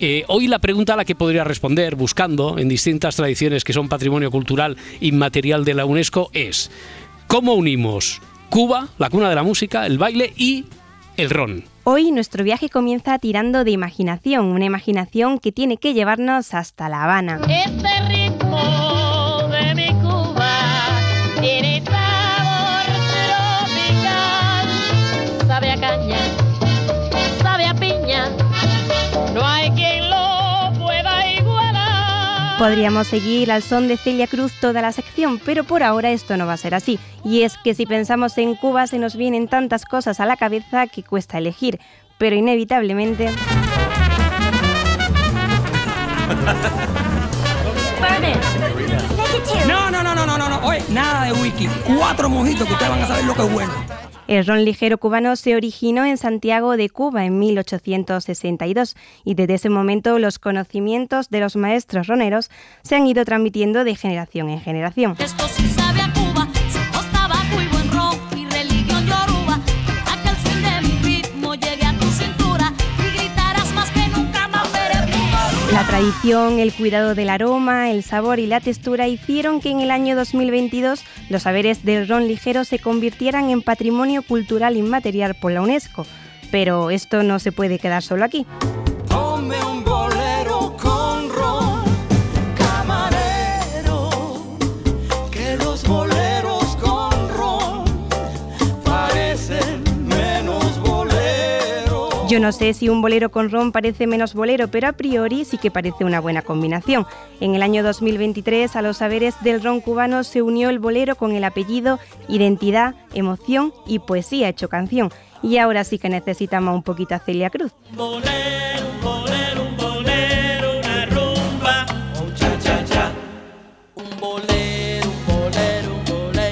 Eh, hoy la pregunta a la que podría responder, buscando en distintas tradiciones que son patrimonio cultural inmaterial de la UNESCO, es ¿cómo unimos Cuba, la cuna de la música, el baile y el ron? Hoy nuestro viaje comienza tirando de imaginación, una imaginación que tiene que llevarnos hasta La Habana. Podríamos seguir al son de Celia Cruz toda la sección, pero por ahora esto no va a ser así. Y es que si pensamos en Cuba se nos vienen tantas cosas a la cabeza que cuesta elegir, pero inevitablemente... No, no, no, no, no, no, no. Oye, nada de whisky. Cuatro mojitos que ustedes van a saber lo que es bueno. El ron ligero cubano se originó en Santiago de Cuba en 1862 y desde ese momento los conocimientos de los maestros roneros se han ido transmitiendo de generación en generación. Tradición, el cuidado del aroma, el sabor y la textura hicieron que en el año 2022 los saberes del ron ligero se convirtieran en patrimonio cultural inmaterial por la UNESCO. Pero esto no se puede quedar solo aquí. Yo no sé si un bolero con ron parece menos bolero, pero a priori sí que parece una buena combinación. En el año 2023 a los saberes del ron cubano se unió el bolero con el apellido, identidad, emoción y poesía hecho canción. Y ahora sí que necesitamos un poquito a Celia Cruz.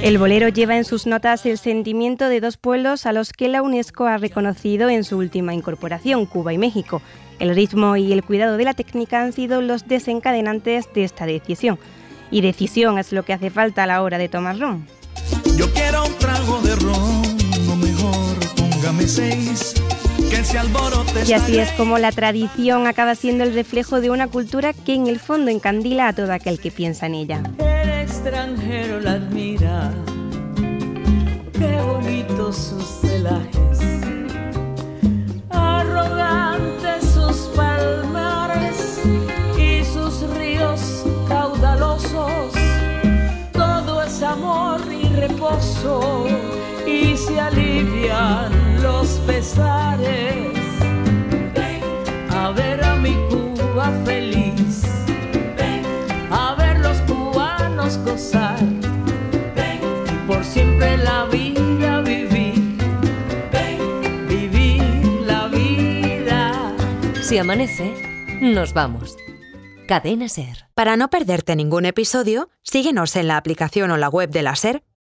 El bolero lleva en sus notas el sentimiento de dos pueblos a los que la UNESCO ha reconocido en su última incorporación, Cuba y México. El ritmo y el cuidado de la técnica han sido los desencadenantes de esta decisión. Y decisión es lo que hace falta a la hora de tomar ron. Yo quiero un trago de ron, mejor póngame seis. Y así es como la tradición acaba siendo el reflejo de una cultura que en el fondo encandila a todo aquel que piensa en ella. El extranjero la admira, qué bonitos sus celajes, arrogantes sus palmares y sus ríos caudalosos. Todo es amor y reposo y se alivian los pesares. Ven a ver a mi Cuba feliz. Ven a ver los cubanos gozar. Ven y por siempre la vida vivir. Ven, vivir la vida. Si amanece, nos vamos. Cadena Ser. Para no perderte ningún episodio, síguenos en la aplicación o la web de la SER,